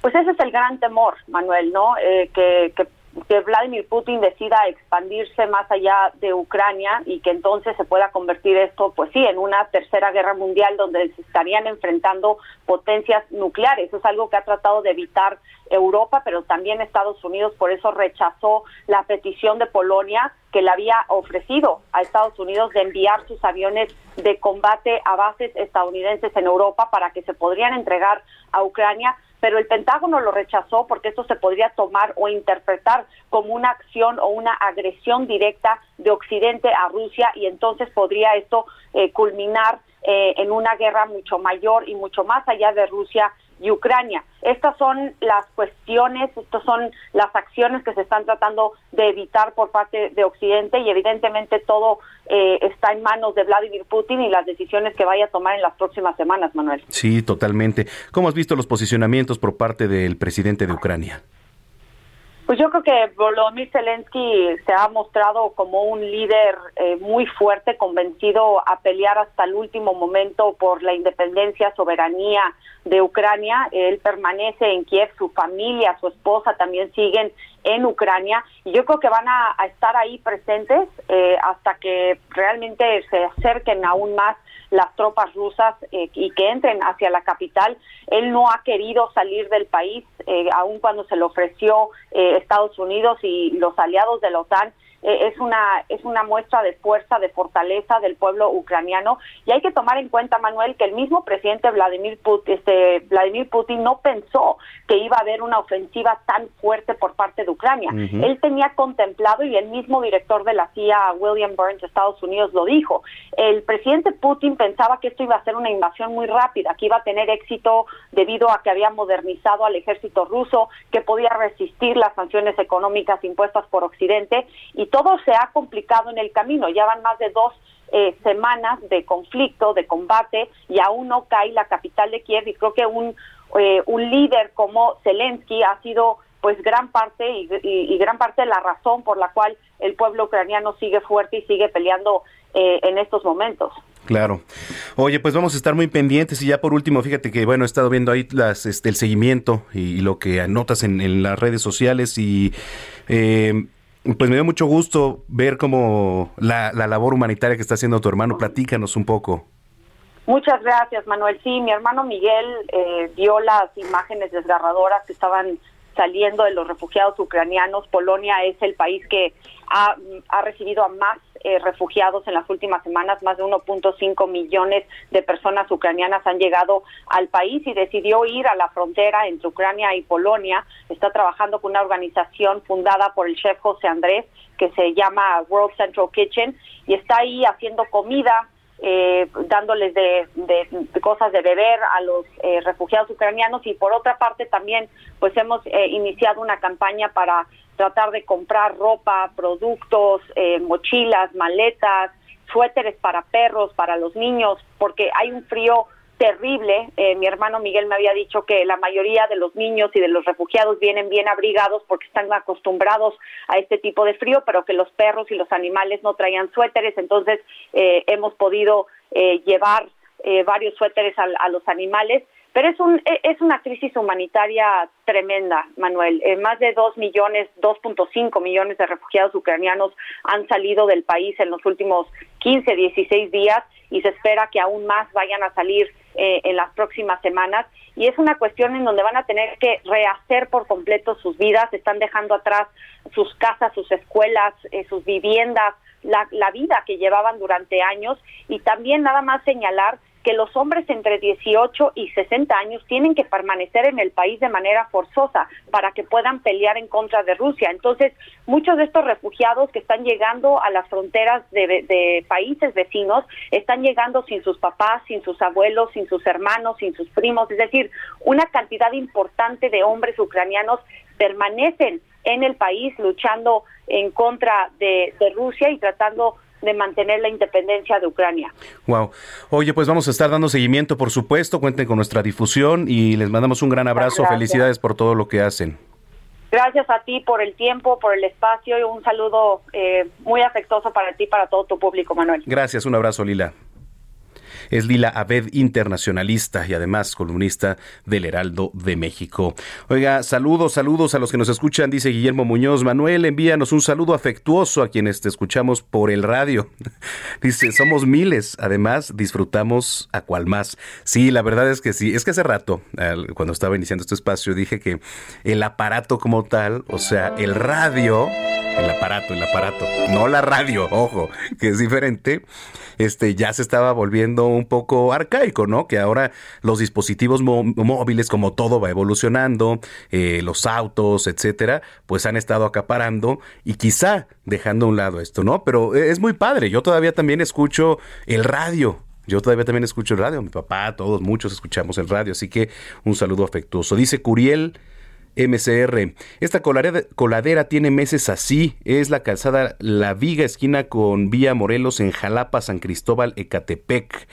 K: Pues ese es el gran temor, Manuel, ¿no? Eh, que, que que Vladimir Putin decida expandirse más allá de Ucrania y que entonces se pueda convertir esto, pues sí, en una tercera guerra mundial donde se estarían enfrentando potencias nucleares. Es algo que ha tratado de evitar Europa, pero también Estados Unidos, por eso rechazó la petición de Polonia que le había ofrecido a Estados Unidos de enviar sus aviones de combate a bases estadounidenses en Europa para que se podrían entregar a Ucrania pero el Pentágono lo rechazó porque esto se podría tomar o interpretar como una acción o una agresión directa de Occidente a Rusia y entonces podría esto eh, culminar eh, en una guerra mucho mayor y mucho más allá de Rusia y Ucrania. Estas son las cuestiones, estas son las acciones que se están tratando de evitar por parte de Occidente y evidentemente todo eh, está en manos de Vladimir Putin y las decisiones que vaya a tomar en las próximas semanas, Manuel.
C: Sí, totalmente. ¿Cómo has visto los posicionamientos por parte del presidente de Ucrania?
K: Pues yo creo que Volodymyr Zelensky se ha mostrado como un líder eh, muy fuerte, convencido a pelear hasta el último momento por la independencia, soberanía de Ucrania. Él permanece en Kiev, su familia, su esposa también siguen en Ucrania y yo creo que van a, estar ahí presentes eh, hasta que realmente se acerquen aún más las tropas rusas eh, y que entren hacia la capital. Él no ha querido salir del país, eh, aun cuando se le ofreció eh, Estados Unidos y los aliados de la OTAN eh, es una es una muestra de fuerza, de fortaleza del pueblo ucraniano y hay que tomar en cuenta, Manuel, que el mismo presidente Vladimir Putin, este Vladimir Putin no pensó que iba a haber una ofensiva tan fuerte por parte de Ucrania. Él tenía contemplado y el mismo director de la CIA, William Burns de Estados Unidos, lo dijo. El presidente Putin pensaba que esto iba a ser una invasión muy rápida, que iba a tener éxito debido a que había modernizado al ejército ruso, que podía resistir las sanciones económicas impuestas por Occidente y todo se ha complicado en el camino. Ya van más de dos eh, semanas de conflicto, de combate, y aún no cae la capital de Kiev. Y creo que un, eh, un líder como Zelensky ha sido pues gran parte y, gran parte de la razón por la cual el pueblo ucraniano sigue fuerte y sigue peleando eh, en estos momentos.
C: Claro. Oye, pues vamos a estar muy pendientes y ya por último, fíjate que bueno, he estado viendo ahí las, este, el seguimiento y, lo que anotas en, en, las redes sociales y eh, pues me dio mucho gusto ver como la, labor humanitaria que está haciendo tu hermano. Platícanos un poco.
K: Muchas gracias, Manuel. Sí, mi hermano Miguel eh, vio las imágenes desgarradoras que estaban saliendo de los refugiados ucranianos. Polonia es el país que ha, recibido a más eh, refugiados en las últimas semanas, más de 1.5 millones de personas ucranianas han llegado al país y decidió ir a la frontera entre Ucrania y Polonia. Está trabajando con una organización fundada por el chef José Andrés que se llama World Central Kitchen y está ahí haciendo comida, eh, dándoles de, cosas de beber a los eh, refugiados ucranianos. Y por otra parte también pues hemos iniciado una campaña para tratar de comprar ropa, productos, eh, mochilas, maletas, suéteres para perros, para los niños, porque hay un frío terrible. Eh, mi hermano Miguel me había dicho que la mayoría de los niños y de los refugiados vienen bien abrigados porque están acostumbrados a este tipo de frío, pero que los perros y los animales no traían suéteres. Entonces eh, hemos podido llevar varios suéteres a los animales pero es, un, e, es una crisis humanitaria tremenda, Manuel. Eh, más de 2 millones, 2.5 millones de refugiados ucranianos han salido del país en los últimos 15, 16 días y se espera que aún más vayan a salir eh, en las próximas semanas. Y es una cuestión en donde van a tener que rehacer por completo sus vidas, están dejando atrás sus casas, sus escuelas, eh, sus viviendas, la, la vida que llevaban durante años y también nada más señalar que los hombres entre 18 y 60 años tienen que permanecer en el país de manera forzosa para que puedan pelear en contra de Rusia. Entonces, muchos de estos refugiados que están llegando a las fronteras de, países vecinos están llegando sin sus papás, sin sus abuelos, sin sus hermanos, sin sus primos. Es decir, una cantidad importante de hombres ucranianos permanecen en el país luchando en contra de, de Rusia y tratando de mantener la independencia de Ucrania.
C: Wow. Oye, pues vamos a estar dando seguimiento, por supuesto. Cuenten con nuestra difusión y les mandamos un gran abrazo. Felicidades por todo lo que hacen.
K: Gracias a ti por el tiempo, por el espacio y un saludo eh, muy afectuoso para ti y para todo tu público, Manuel.
C: Gracias, un abrazo, Lila. Es Lila Abed, internacionalista y además columnista del Heraldo de México. Oiga, saludos, saludos a los que nos escuchan, dice Guillermo Muñoz. Manuel, envíanos un saludo afectuoso a quienes te escuchamos por el radio. dice, somos miles. Además, disfrutamos a cual más. Sí, la verdad es que sí. Es que hace rato, cuando estaba iniciando este espacio, dije que el aparato como tal, o sea, el radio el aparato, el aparato, no la radio, ojo, que es diferente, este ya se estaba volviendo un poco arcaico, ¿no? Que ahora los dispositivos móviles, como todo va evolucionando, eh, los autos, etcétera, pues han estado acaparando y quizá dejando a un lado esto, ¿no? Pero es muy padre. Yo todavía también escucho el radio. Yo todavía también escucho el radio. Mi papá, todos, muchos escuchamos el radio. Así que un saludo afectuoso. Dice Curiel. MCR. Esta coladera, coladera, tiene meses así. Es la calzada La Viga, esquina con Vía Morelos en Jalapa, San Cristóbal, Ecatepec.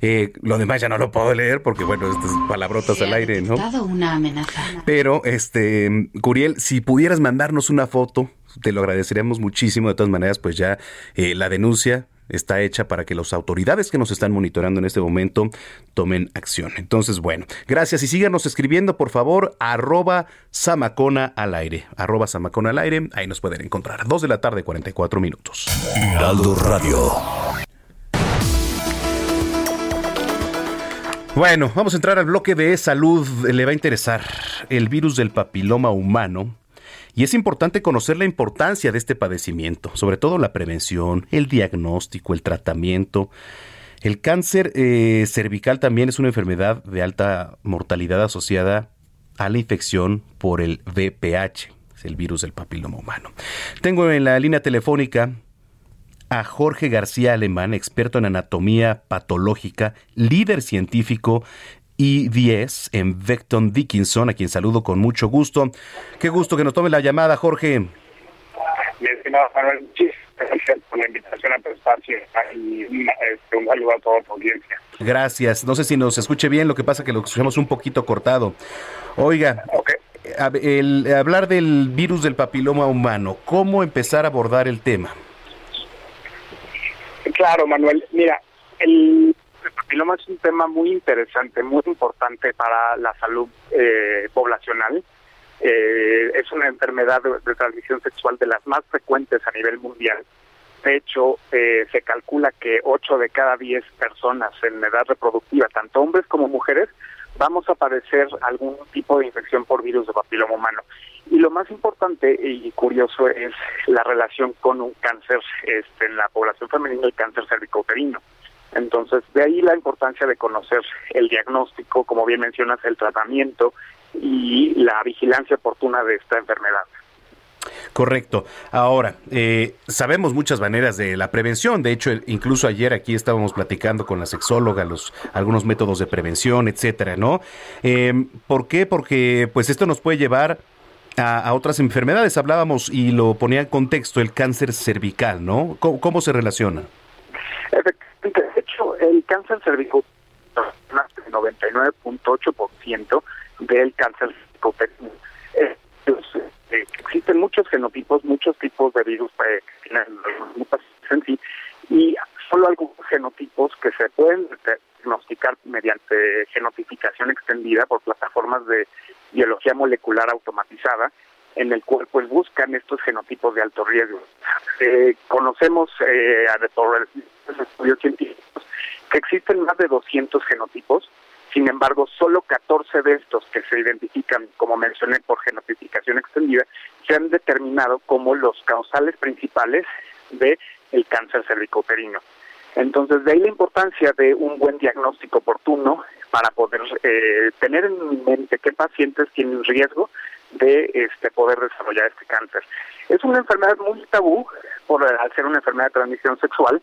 C: Eh, lo demás ya no lo puedo leer porque, bueno, estas palabrotas al aire, ¿no?
L: una amenaza.
C: Pero, este, Curiel, si pudieras mandarnos una foto, te lo agradeceríamos muchísimo. De todas maneras, pues ya eh, la denuncia está hecha para que las autoridades que nos están monitoreando en este momento tomen acción. Entonces, bueno, gracias y síganos escribiendo, por favor, arroba Samacona al aire. Arroba Samacona al aire, ahí nos pueden encontrar. Dos de la tarde, 44 minutos.
E: Heraldo Radio.
C: Bueno, vamos a entrar al bloque de salud. Le va a interesar el virus del papiloma humano y es importante conocer la importancia de este padecimiento, sobre todo la prevención, el diagnóstico, el tratamiento. El cáncer eh, cervical también es una enfermedad de alta mortalidad asociada a la infección por el VPH, es el virus del papiloma humano. Tengo en la línea telefónica a Jorge García Alemán, experto en anatomía patológica, líder científico y 10 en Vecton Dickinson, a quien saludo con mucho gusto. Qué gusto que nos tome la llamada, Jorge.
M: Mi estimado Manuel, muchísimas gracias por la invitación a tu espacio y este, un saludo a toda tu audiencia.
C: Gracias. No sé si nos escuche bien, lo que pasa que lo escuchamos un poquito cortado. Oiga, el, hablar del virus del papiloma humano, ¿cómo empezar a abordar el tema?
M: Claro, Manuel. Mira, el el papiloma es un tema muy interesante, muy importante para la salud eh, poblacional. Eh, es una enfermedad de, transmisión sexual de las más frecuentes a nivel mundial. De hecho, eh, se calcula que 8 de cada 10 personas en edad reproductiva, tanto hombres como mujeres, vamos a padecer algún tipo de infección por virus de papiloma humano. Y lo más importante y curioso es la relación con un cáncer este, en la población femenina, el cáncer cervicouterino. Entonces, de ahí la importancia de conocer el diagnóstico, como bien mencionas, el tratamiento y la vigilancia oportuna de esta enfermedad.
C: Correcto. Ahora, eh, sabemos muchas maneras de la prevención. De hecho, incluso ayer aquí estábamos platicando con la sexóloga los algunos métodos de prevención, etcétera, ¿no? Eh, ¿Por qué? Porque pues esto nos puede llevar a, otras enfermedades. Hablábamos y lo ponía en contexto el cáncer cervical, ¿no? ¿Cómo, cómo se relaciona?
M: Hecho, el cáncer cervical, más del 99.8% del cáncer cervical. Eh, existen muchos genotipos, muchos tipos de virus eh, en sí, y solo algunos genotipos que se pueden diagnosticar mediante genotificación extendida por plataformas de biología molecular automatizada, en el cual pues buscan estos genotipos de alto riesgo. Eh, conocemos eh, por estudios científicos existen más de 200 genotipos, sin embargo, solo 14 de estos que se identifican, como mencioné, por genotificación extendida, se han determinado como los causales principales de el cáncer cervicouterino. Entonces, de ahí la importancia de un buen diagnóstico oportuno para poder eh, tener en mente qué pacientes tienen riesgo de este poder desarrollar este cáncer. Es una enfermedad muy tabú por al ser una enfermedad de transmisión sexual,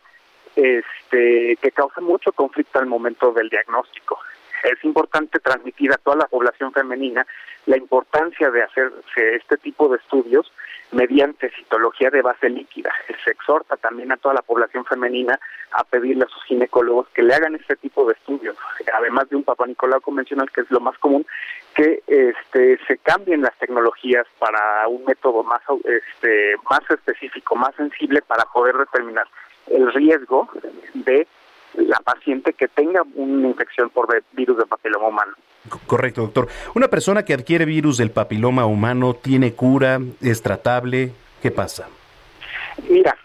M: este que causa mucho conflicto al momento del diagnóstico. Es importante transmitir a toda la población femenina la importancia de hacerse este tipo de estudios mediante citología de base líquida. Se exhorta también a toda la población femenina a pedirle a sus ginecólogos que le hagan este tipo de estudios, además de un papá Nicolau convencional, que es lo más común, que este, se cambien las tecnologías para un método más, este, más específico, más sensible para poder determinar el riesgo de la paciente que tenga una infección por virus de papiloma humano.
C: Correcto, doctor. ¿Una persona que adquiere virus del papiloma humano tiene cura? ¿Es tratable? ¿Qué pasa?
M: Mira,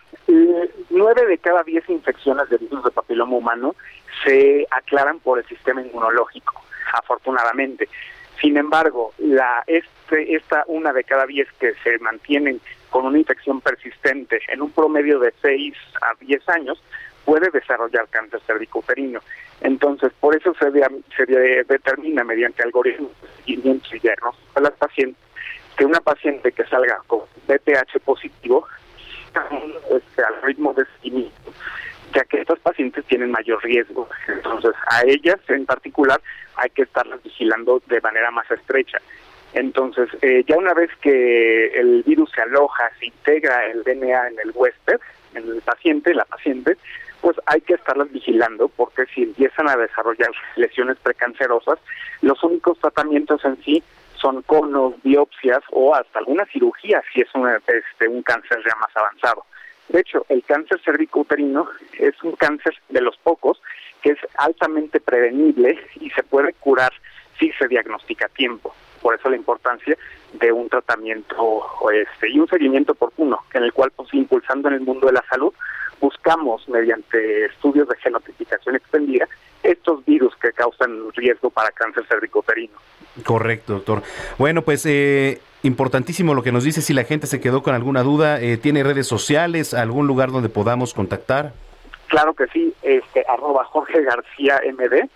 M: nueve de cada diez infecciones de virus de papiloma humano se aclaran por el sistema inmunológico, afortunadamente. Sin embargo, la este, esta una de cada diez que se mantienen con una infección persistente en un promedio de 6 a 10 años puede desarrollar cáncer cervicouterino. Entonces, por eso se, se determina mediante algoritmos de y diagnóstico a las pacientes que una paciente que salga con BPH positivo, este algoritmo de seguimiento, ya que estos pacientes tienen mayor riesgo. Entonces, a ellas en particular hay que estarlas vigilando de manera más estrecha. Entonces, eh, ya una vez que el virus se aloja, se integra el DNA en el huésped, en el paciente, la paciente, pues hay que estarlas vigilando porque si empiezan a desarrollar lesiones precancerosas, los únicos tratamientos en sí son conos, biopsias o hasta alguna cirugía si es un, este, un cáncer ya más avanzado. De hecho, el cáncer cervicouterino es un cáncer de los pocos que es altamente prevenible y se puede curar si se diagnostica a tiempo. Por eso la importancia de un tratamiento este, y un seguimiento oportuno, en el cual, pues, impulsando en el mundo de la salud, buscamos, mediante estudios de genotipicación extendida, estos virus que causan riesgo para cáncer cervicouterino.
C: Correcto, doctor. Bueno, pues eh, importantísimo lo que nos dice. Si la gente se quedó con alguna duda, eh, ¿tiene redes sociales, algún lugar donde podamos contactar?
M: Claro que sí, este, arroba Jorge García MD,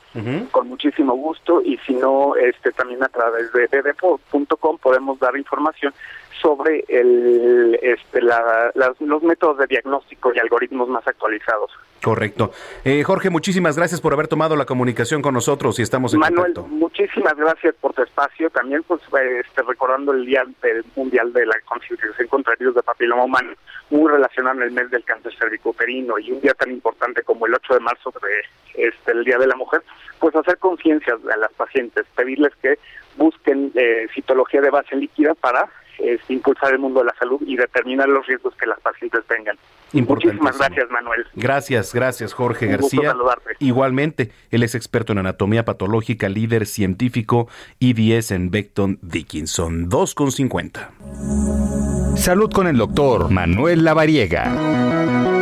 M: con muchísimo gusto, y si no, este, también a través de ddpo.com podemos dar información sobre el, este, los métodos de diagnóstico y algoritmos más actualizados.
C: Correcto. Eh, Jorge, muchísimas gracias por haber tomado la comunicación con nosotros y estamos en
M: Manuel, muchísimas gracias por tu espacio. También, pues, este, recordando el Día del Mundial de la Concienciación contra el Virus de Papiloma Humano, muy relacionado en el mes del cáncer cervicoperino y un día tan importante como el 8 de marzo, de, este, el Día de la Mujer, pues hacer conciencia a las pacientes, pedirles que busquen eh, citología de base líquida para es impulsar el mundo de la salud y determinar los riesgos que las pacientes tengan. Muchísimas gracias, Manuel.
C: Gracias, gracias, Jorge García. Igualmente, él es experto en anatomía patológica, líder científico IDS en Beckton Dickinson. 2,50.
B: Salud con el doctor Manuel Lavariega.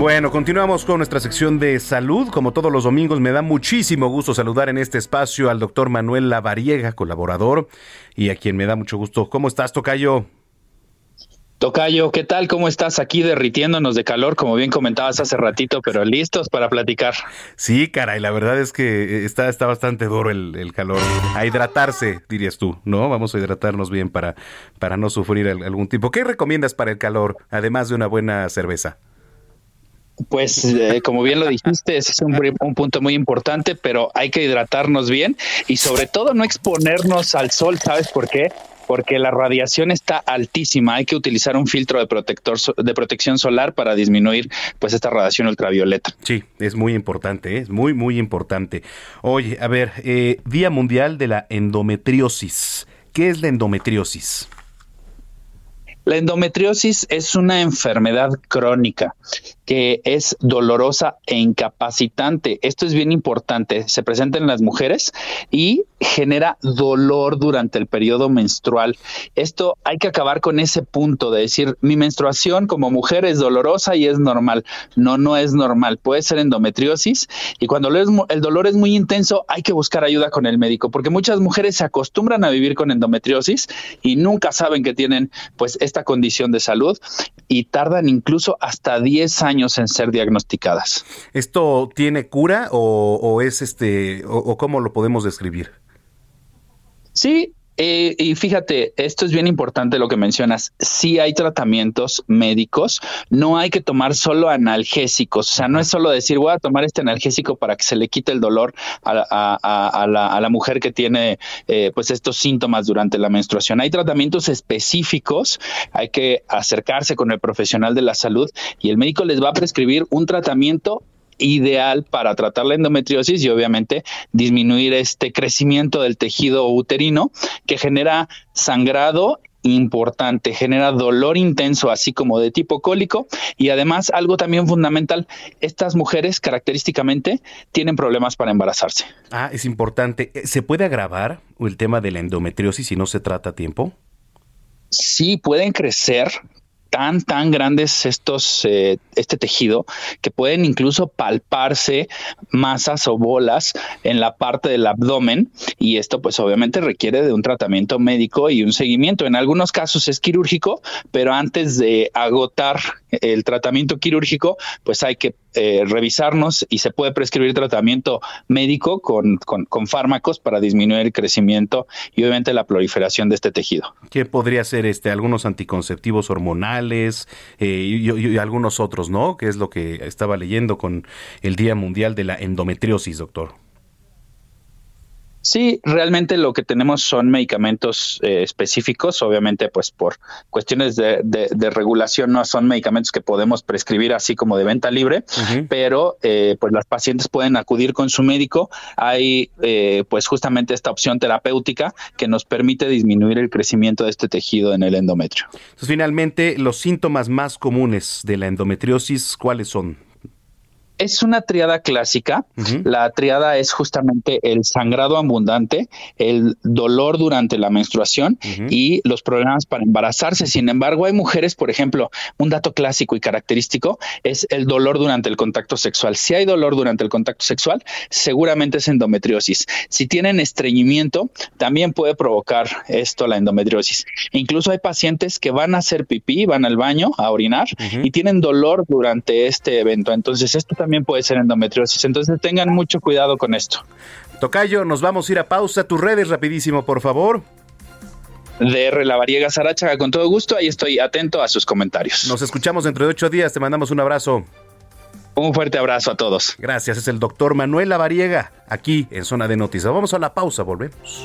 C: Bueno, continuamos con nuestra sección de salud. Como todos los domingos, me da muchísimo gusto saludar en este espacio al doctor Manuel Lavariega, colaborador, y a quien me da mucho gusto. ¿Cómo estás, Tocayo?
L: Tocayo, ¿qué tal? ¿Cómo estás aquí derritiéndonos de calor, como bien comentabas hace ratito, pero listos para platicar?
C: Sí, caray, la verdad es que está, está bastante duro el, calor. A hidratarse, dirías tú, ¿no? Vamos a hidratarnos bien para, para no sufrir algún tipo. ¿Qué recomiendas para el calor, además de una buena cerveza?
L: Pues eh, como bien lo dijiste, ese es un, punto muy importante, pero hay que hidratarnos bien y sobre todo no exponernos al sol, ¿sabes por qué? Porque la radiación está altísima, hay que utilizar un filtro de protector de protección solar para disminuir pues esta radiación ultravioleta.
C: Sí, es muy importante, ¿eh? es muy muy importante. Oye, a ver, eh, Día Mundial de la Endometriosis. ¿Qué es la endometriosis?
L: La endometriosis es una enfermedad crónica que es dolorosa e incapacitante. Esto es bien importante. Se presenta en las mujeres y genera dolor durante el periodo menstrual. Esto hay que acabar con ese punto de decir mi menstruación como mujer es dolorosa y es normal. No, no es normal. Puede ser endometriosis y cuando el dolor es muy intenso hay que buscar ayuda con el médico porque muchas mujeres se acostumbran a vivir con endometriosis y nunca saben que tienen pues esta condición de salud y tardan incluso hasta 10 años en ser diagnosticadas.
C: ¿Esto tiene cura o, es este o cómo lo podemos describir?
L: Sí, eh, y fíjate, esto es bien importante lo que mencionas. Si hay tratamientos médicos, no hay que tomar solo analgésicos. O sea, no es solo decir voy a tomar este analgésico para que se le quite el dolor a, la, mujer que tiene eh, pues estos síntomas durante la menstruación. Hay tratamientos específicos, hay que acercarse con el profesional de la salud y el médico les va a prescribir un tratamiento ideal para tratar la endometriosis y obviamente disminuir este crecimiento del tejido uterino que genera sangrado importante, genera dolor intenso, así como de tipo cólico, y además algo también fundamental, estas mujeres característicamente tienen problemas para embarazarse.
C: Ah, es importante. ¿Se puede agravar el tema de la endometriosis si no se trata a tiempo?
L: Sí, pueden crecer, tan, tan grandes estos, eh, este tejido que pueden incluso palparse masas o bolas en la parte del abdomen y esto pues obviamente requiere de un tratamiento médico y un seguimiento. En algunos casos es quirúrgico, pero antes de agotar el tratamiento quirúrgico pues hay que eh, revisarnos y se puede prescribir tratamiento médico con, con, fármacos para disminuir el crecimiento y obviamente la proliferación de este tejido.
C: ¿Qué podría ser este? Algunos anticonceptivos hormonales eh, y, algunos otros, ¿no? Que es lo que estaba leyendo con el Día Mundial de la Endometriosis, doctor.
L: Sí, realmente lo que tenemos son medicamentos eh, específicos, obviamente pues por cuestiones de, regulación no son medicamentos que podemos prescribir así como de venta libre, pero eh, pues las pacientes pueden acudir con su médico. Hay eh, pues justamente esta opción terapéutica que nos permite disminuir el crecimiento de este tejido en el endometrio.
C: Entonces finalmente los síntomas más comunes de la endometriosis, ¿cuáles son?
L: Es una triada clásica. La triada es justamente el sangrado abundante, el dolor durante la menstruación y los problemas para embarazarse. Sin embargo, hay mujeres, por ejemplo, un dato clásico y característico es el dolor durante el contacto sexual. Si hay dolor durante el contacto sexual, seguramente es endometriosis. Si tienen estreñimiento, también puede provocar esto la endometriosis. Incluso hay pacientes que van a hacer pipí, van al baño a orinar y tienen dolor durante este evento. Entonces, esto también también puede ser endometriosis. Entonces tengan mucho cuidado con esto.
C: Tocayo, nos vamos a ir a pausa. Tus redes rapidísimo, por favor.
L: DR La Variega Sarachaga, con todo gusto. Ahí estoy atento a sus comentarios.
C: Nos escuchamos dentro de ocho días. Te mandamos un abrazo.
L: Un fuerte abrazo a todos.
C: Gracias. Es el doctor Manuel Lavariega, aquí en Zona de Noticias. Vamos a la pausa, volvemos.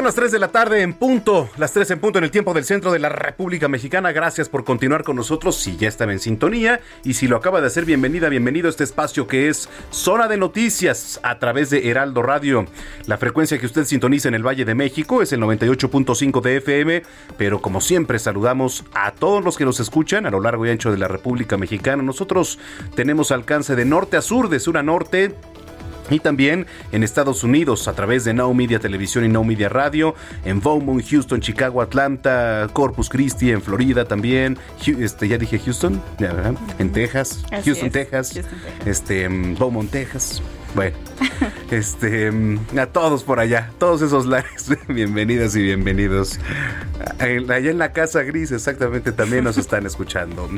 C: Son las 3 de la tarde en punto, las 3 en punto en el tiempo del centro de la República Mexicana. Gracias por continuar con nosotros si ya estaba en sintonía y si lo acaba de hacer, bienvenida, bienvenido a este espacio que es Zona de Noticias a través de Heraldo Radio. La frecuencia que usted sintoniza en el Valle de México es el 98.5 de FM, pero como siempre saludamos a todos los que nos escuchan a lo largo y ancho de la República Mexicana. Nosotros tenemos alcance de norte a sur, de sur a norte, y también en Estados Unidos a través de Now Media Televisión y Now Media Radio, en Beaumont, Houston, Chicago, Atlanta, Corpus Christi, en Florida también, este, ya dije Houston, en Texas, Houston, Texas, este, Beaumont, Texas, bueno, este, a todos por allá, todos esos lares, bienvenidas y bienvenidos. Allá en la Casa Gris, exactamente, también nos están escuchando.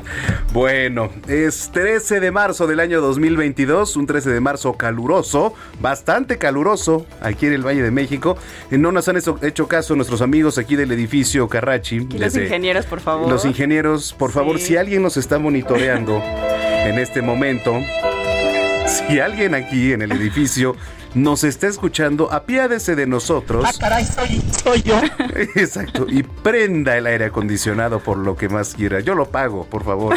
C: Bueno, es 13 de marzo del año 2022, un 13 de marzo caluroso, bastante caluroso aquí en el Valle de México. No nos han hecho caso nuestros amigos aquí del edificio Carrachi.
N: los ingenieros, por favor.
C: Los ingenieros, por favor, si alguien nos está monitoreando en este momento si alguien aquí en el edificio nos está escuchando, apiádese de nosotros.
N: Ah, caray, soy, yo.
C: Exacto. Y prenda el aire acondicionado por lo que más quiera. Yo lo pago, por favor.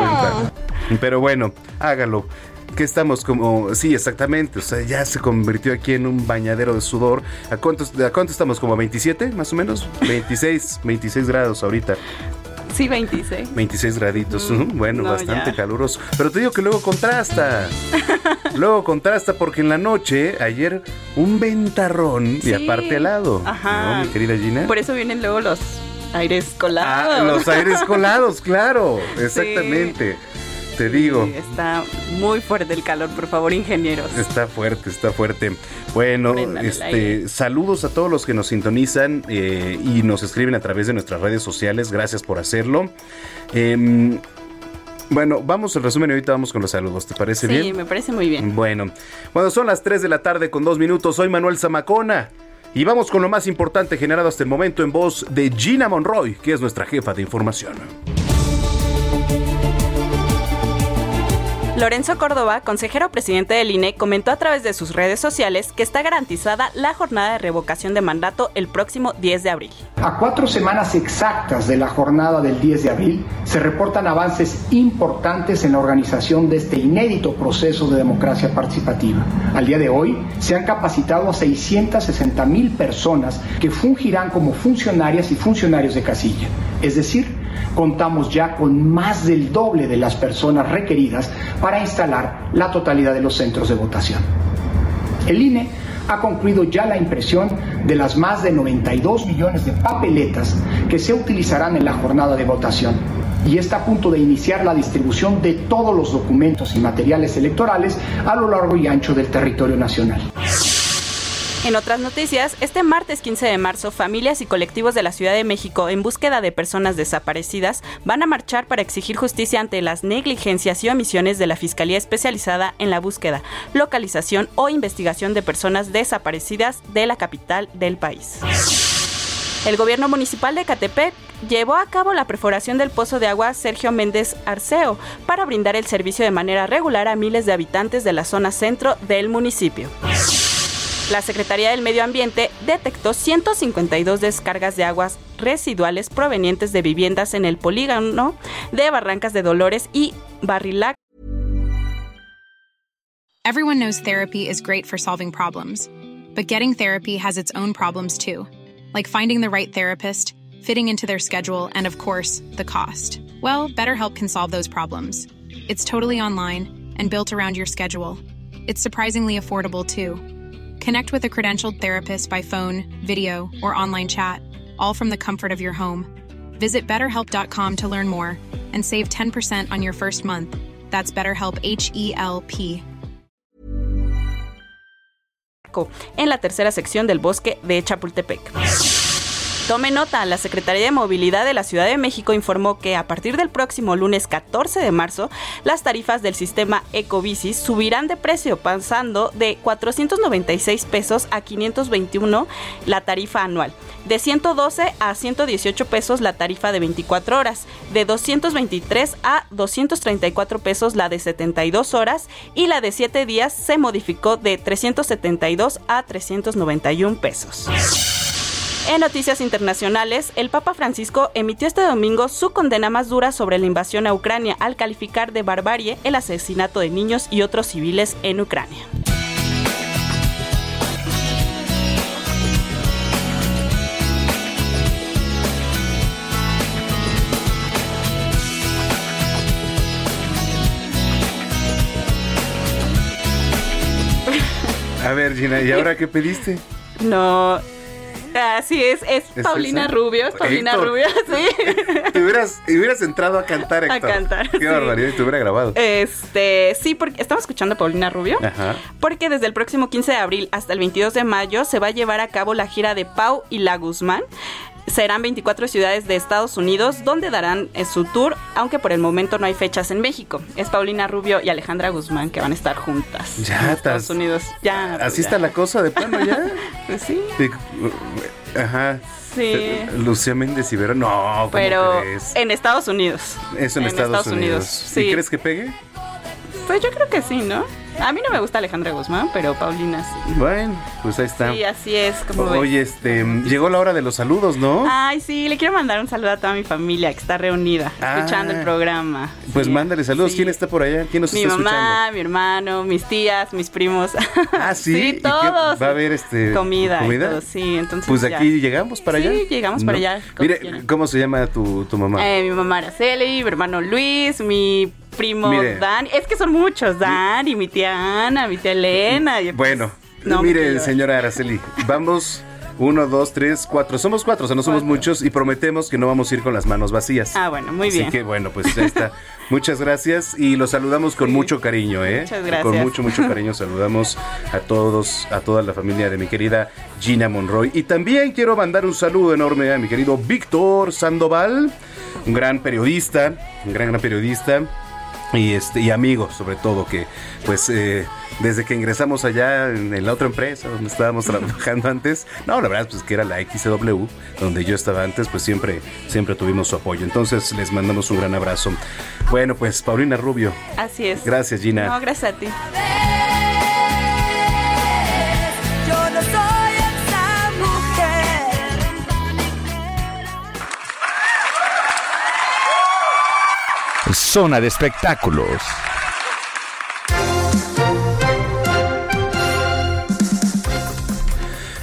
C: Pero bueno, hágalo. Que estamos como, sí, exactamente, o sea, ya se convirtió aquí en un bañadero de sudor. ¿A cuánto, a cuánto estamos? ¿Como 27 más o menos? 26, 26 grados ahorita.
N: Sí, 26.
C: 26 graditos. Mm, bueno, bastante caluroso. Pero te digo que luego contrasta. luego contrasta porque en la noche, ayer, un ventarrón y aparte helado. Ajá. Mi querida Gina.
N: Por eso vienen luego los aires colados.
C: Ah, los aires colados, claro. Exactamente. Te digo.
N: está muy fuerte el calor, por favor, ingenieros.
C: Está fuerte, está fuerte. Bueno, este, saludos a todos los que nos sintonizan eh, y nos escriben a través de nuestras redes sociales. Gracias por hacerlo. Em, bueno, vamos al resumen y ahorita vamos con los saludos. ¿Te parece bien?
N: Sí, me parece muy bien.
C: Bueno, cuando son las 3 de la tarde con dos minutos, soy Manuel Zamacona. Y vamos con lo más importante generado hasta el momento en voz de Gina Monroy, que es nuestra jefa de información.
N: Lorenzo Córdoba, consejero presidente del INE, comentó a través de sus redes sociales que está garantizada la jornada de revocación de mandato el próximo 10 de abril.
O: A cuatro semanas exactas de la jornada del 10 de abril, se reportan avances importantes en la organización de este inédito proceso de democracia participativa. Al día de hoy, se han capacitado a 660 mil personas que fungirán como funcionarias y funcionarios de casilla. Es decir, contamos ya con más del doble de las personas requeridas para instalar la totalidad de los centros de votación. El INE ha concluido ya la impresión de las más de 92 millones de papeletas que se utilizarán en la jornada de votación y está a punto de iniciar la distribución de todos los documentos y materiales electorales a lo largo y ancho del territorio nacional.
N: En otras noticias, este martes 15 de marzo, familias y colectivos de la Ciudad de México en búsqueda de personas desaparecidas van a marchar para exigir justicia ante las negligencias y omisiones de la Fiscalía Especializada en la búsqueda, localización o investigación de personas desaparecidas de la capital del país. El gobierno municipal de Catepec llevó a cabo la perforación del pozo de agua Sergio Méndez Arceo para brindar el servicio de manera regular a miles de habitantes de la zona centro del municipio. La Secretaría del Medio Ambiente detectó 152 descargas de aguas residuales provenientes de viviendas en el polígono de Barrancas de Dolores y Barrilac.
P: Everyone knows therapy is great for solving problems, but getting therapy has its own problems too, like finding the right therapist, fitting into their schedule, and of course, the cost. Well, BetterHelp can solve those problems. It's totally online and built around your schedule. It's surprisingly affordable too. Connect with a credentialed therapist by phone, video, or online chat, all from the comfort of your home. Visit betterhelp.com to learn more and save 10% on your first month. That's BetterHelp H E L P.
N: en la tercera sección del bosque de Chapultepec. Tome nota, la Secretaría de Movilidad de la Ciudad de México informó que a partir del próximo lunes 14 de marzo, las tarifas del sistema Ecobicis subirán de precio, pasando de 496 pesos a 521 la tarifa anual, de 112 a 118 pesos la tarifa de 24 horas, de 223 a 234 pesos la de 72 horas y la de 7 días se modificó de 372 a 391 pesos. En noticias internacionales, el Papa Francisco emitió este domingo su condena más dura sobre la invasión a Ucrania al calificar de barbarie el asesinato de niños y otros civiles en Ucrania.
C: A ver, Gina, ¿y ahora qué pediste?
N: No, Así es, es,
C: ¿Es
N: Paulina
C: esa?
N: Rubio, es Paulina
C: Héctor.
N: Rubio, sí.
C: Te hubieras, hubieras entrado a cantar,
N: A
C: Héctor.
N: cantar,
C: Qué
N: sí.
C: barbaridad, y te hubiera grabado.
N: Este, sí, porque estamos escuchando a Paulina Rubio.
C: Ajá.
N: Porque desde el próximo 15 de abril hasta el 22 de mayo se va a llevar a cabo la gira de Pau y La Guzmán. Serán 24 ciudades de Estados Unidos donde darán eh, su tour, aunque por el momento no hay fechas en México. Es Paulina Rubio y Alejandra Guzmán que van a estar juntas.
C: Ya,
N: en Estados Unidos. Ya. pues
C: Así
N: ya.
C: está la cosa de plano ya.
N: Pues sí.
C: De- Ajá.
N: Sí.
C: Lucía Méndez y Verón. No, ¿cómo
N: Pero
C: crees?
N: en Estados Unidos.
C: Eso en, Estados, Unidos. ¿Y crees que pegue?
N: Pues yo creo que sí, ¿no? A mí no me gusta Alejandra Guzmán, pero Paulina sí.
C: Bueno, pues ahí está.
N: Sí, así es, como ves.
C: Oye, este, llegó la hora de los saludos, ¿no?
N: Ay, sí, le quiero mandar un saludo a toda mi familia que está reunida,
C: Ah.
N: escuchando el programa.
C: pues mándale saludos. ¿Quién está por allá? ¿Quién nos
N: Mi
C: está
N: mamá, mi hermano, mis tías, mis primos.
C: Ah, sí. ¿Y qué?
N: todos.
C: Va a haber este
N: Comida.
C: comida.
N: todo, sí, entonces.
C: Pues
N: ya.
C: aquí llegamos para allá.
N: Sí, llegamos para
C: ¿No?
N: allá,
C: Mire. ¿cómo se llama tu, tu mamá?
N: Eh, mi mamá Araceli, mi hermano Luis, mi primo
C: Mire.
N: Dani. Es que son muchos. Dani, mi tía Ana, mi tía Elena. y-
C: Bueno,
N: No,
C: mire, señora Araceli, vamos. Uno, dos, tres, cuatro. Somos cuatro, o sea, no somos muchos y prometemos que no vamos a ir con las manos vacías.
N: Ah, bueno, muy
C: Así
N: bien.
C: que bueno, pues ya está. Muchas gracias y los saludamos con mucho cariño, ¿eh?
N: Muchas gracias.
C: Con mucho, mucho cariño saludamos a todos, a toda la familia de mi querida Gina Monroy. Y también quiero mandar un saludo enorme a mi querido Víctor Sandoval, un gran periodista, un gran, gran periodista y este y amigos sobre todo que pues eh, desde que ingresamos allá en, la otra empresa donde estábamos trabajando antes no la verdad pues que era la XW donde yo estaba antes pues siempre siempre tuvimos su apoyo. Entonces les mandamos un gran abrazo. Bueno pues Paulina Rubio.
N: Así es.
C: Gracias Gina.
N: No gracias a ti
B: Zona de espectáculos.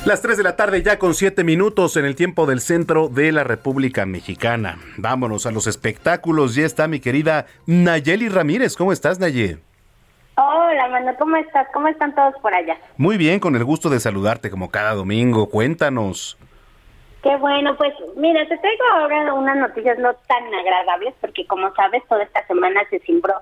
C: Las 3 de la tarde ya con 7 minutos en el tiempo del centro de la República Mexicana. Vámonos a los espectáculos. Ya está mi querida Nayeli Ramírez. ¿Cómo estás, Nayeli?
Q: Hola, Manu, ¿cómo estás? ¿Cómo están todos por allá?
C: Muy bien, con el gusto de saludarte como cada domingo. Cuéntanos.
Q: Qué bueno, pues mira, te traigo ahora unas noticias no tan agradables porque como sabes, toda esta semana se cimbró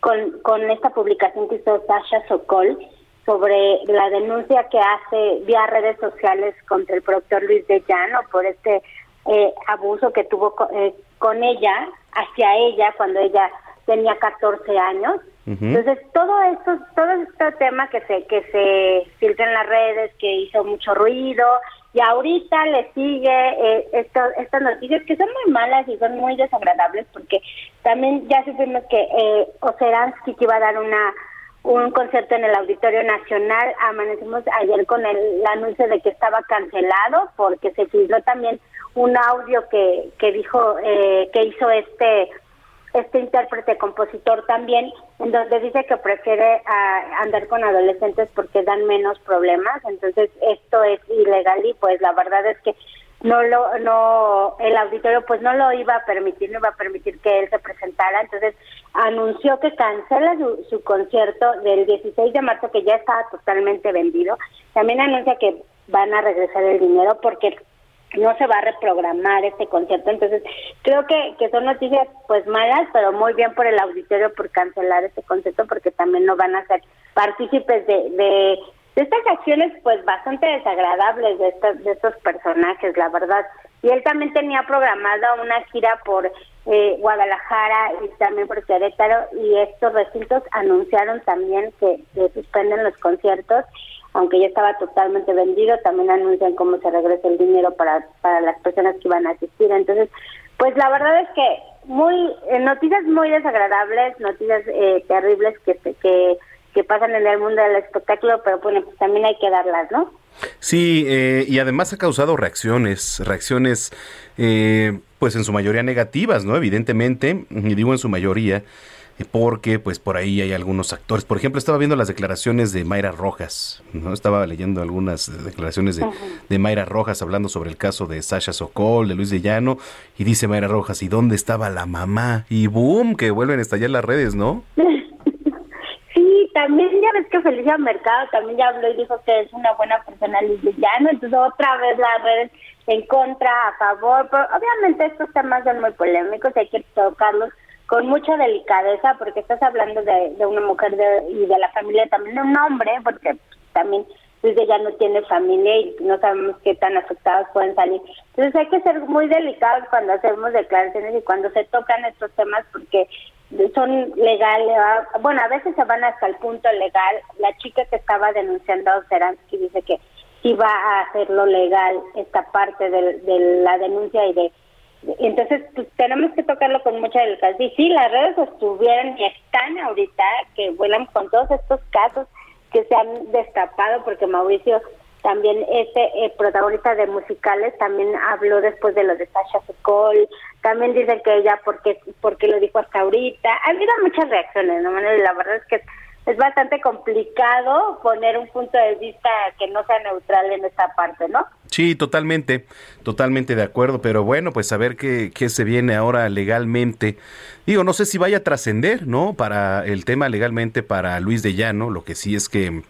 Q: con, con esta publicación que hizo Sasha Sokol sobre la denuncia que hace vía redes sociales contra el productor Luis de Llano por este eh, abuso que tuvo co- eh, con ella, hacia ella, cuando ella tenía 14 años. Entonces, todo esto, todo este tema que se que se filtra en las redes, que hizo mucho ruido, y ahorita le sigue eh, estas noticias que son muy malas y son muy desagradables, porque también ya supimos que eh, Oceransky que iba a dar una un concierto en el Auditorio Nacional. Amanecimos ayer con el, anuncio de que estaba cancelado porque se filtró también un audio que, que dijo eh, que hizo este este intérprete compositor también en donde dice que prefiere ah, andar con adolescentes porque dan menos problemas. Entonces esto es ilegal y pues la verdad es que no lo no el auditorio pues no lo iba a permitir no iba a permitir que él se presentara. Entonces anunció que cancela su, su concierto del 16 de marzo que ya estaba totalmente vendido. También anuncia que van a regresar el dinero porque no se va a reprogramar este concierto entonces creo que, que son noticias pues malas pero muy bien por el auditorio por cancelar este concierto porque también no van a ser partícipes de, de estas acciones pues bastante desagradables de estos, de estos personajes, la verdad. Y él también tenía programada una gira por eh, Guadalajara y también por Querétaro y estos recintos anunciaron también que, que suspenden los conciertos, aunque ya estaba totalmente vendido, también anuncian cómo se regresa el dinero para, para las personas que iban a asistir. Entonces, pues la verdad es que muy eh, noticias muy desagradables, noticias eh, terribles que, que que pasan en el mundo del espectáculo, pero bueno, pues también hay que darlas, ¿no?
C: Sí, eh, y además ha causado reacciones, reacciones eh, pues en su mayoría negativas, ¿no? Evidentemente, y digo en su mayoría, porque pues por ahí hay algunos actores. Por ejemplo, estaba viendo las declaraciones de Mayra Rojas, ¿no? Estaba leyendo algunas declaraciones de, de Mayra Rojas hablando sobre el caso de Sasha Sokol, de Luis de Llano, y dice Mayra Rojas, ¿y dónde estaba la mamá? Y boom, que vuelven a estallar las redes, ¿no?
Q: Sí, también ya ves que Felicia Mercado también ya habló y dijo que es una buena persona lesbiana, entonces otra vez las redes en contra, a favor, pero obviamente estos temas son muy polémicos, hay que tocarlos con mucha delicadeza porque estás hablando de, una mujer de, y de la familia también de un hombre, porque también de ya no tiene familia y no sabemos qué tan afectados pueden salir. Entonces hay que ser muy delicados cuando hacemos declaraciones y cuando se tocan estos temas porque son legales, bueno, a veces se van hasta el punto legal. La chica que estaba denunciando a Seransky dice que iba a hacerlo legal esta parte de, de la denuncia y de entonces pues, tenemos que tocarlo con mucha delicadeza. Y sí las redes estuvieron y están ahorita que vuelan con todos estos casos que se han destapado porque Mauricio también este eh, protagonista de musicales también habló después de lo de Sasha Sokol también dicen que ella porque porque lo dijo hasta ahorita ha habido muchas reacciones no la verdad es que es bastante complicado poner un punto de vista que no sea neutral en esta parte no
C: Sí, totalmente, totalmente de acuerdo, pero bueno, pues a ver qué, qué se viene ahora legalmente. Digo, no sé si vaya a trascender, ¿no? Para el tema legalmente para Luis de Llano, lo que sí es que,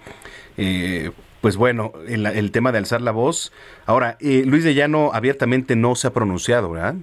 C: eh, pues bueno, el, el, tema de alzar la voz. Ahora, eh, Luis de Llano abiertamente no se ha pronunciado, ¿verdad?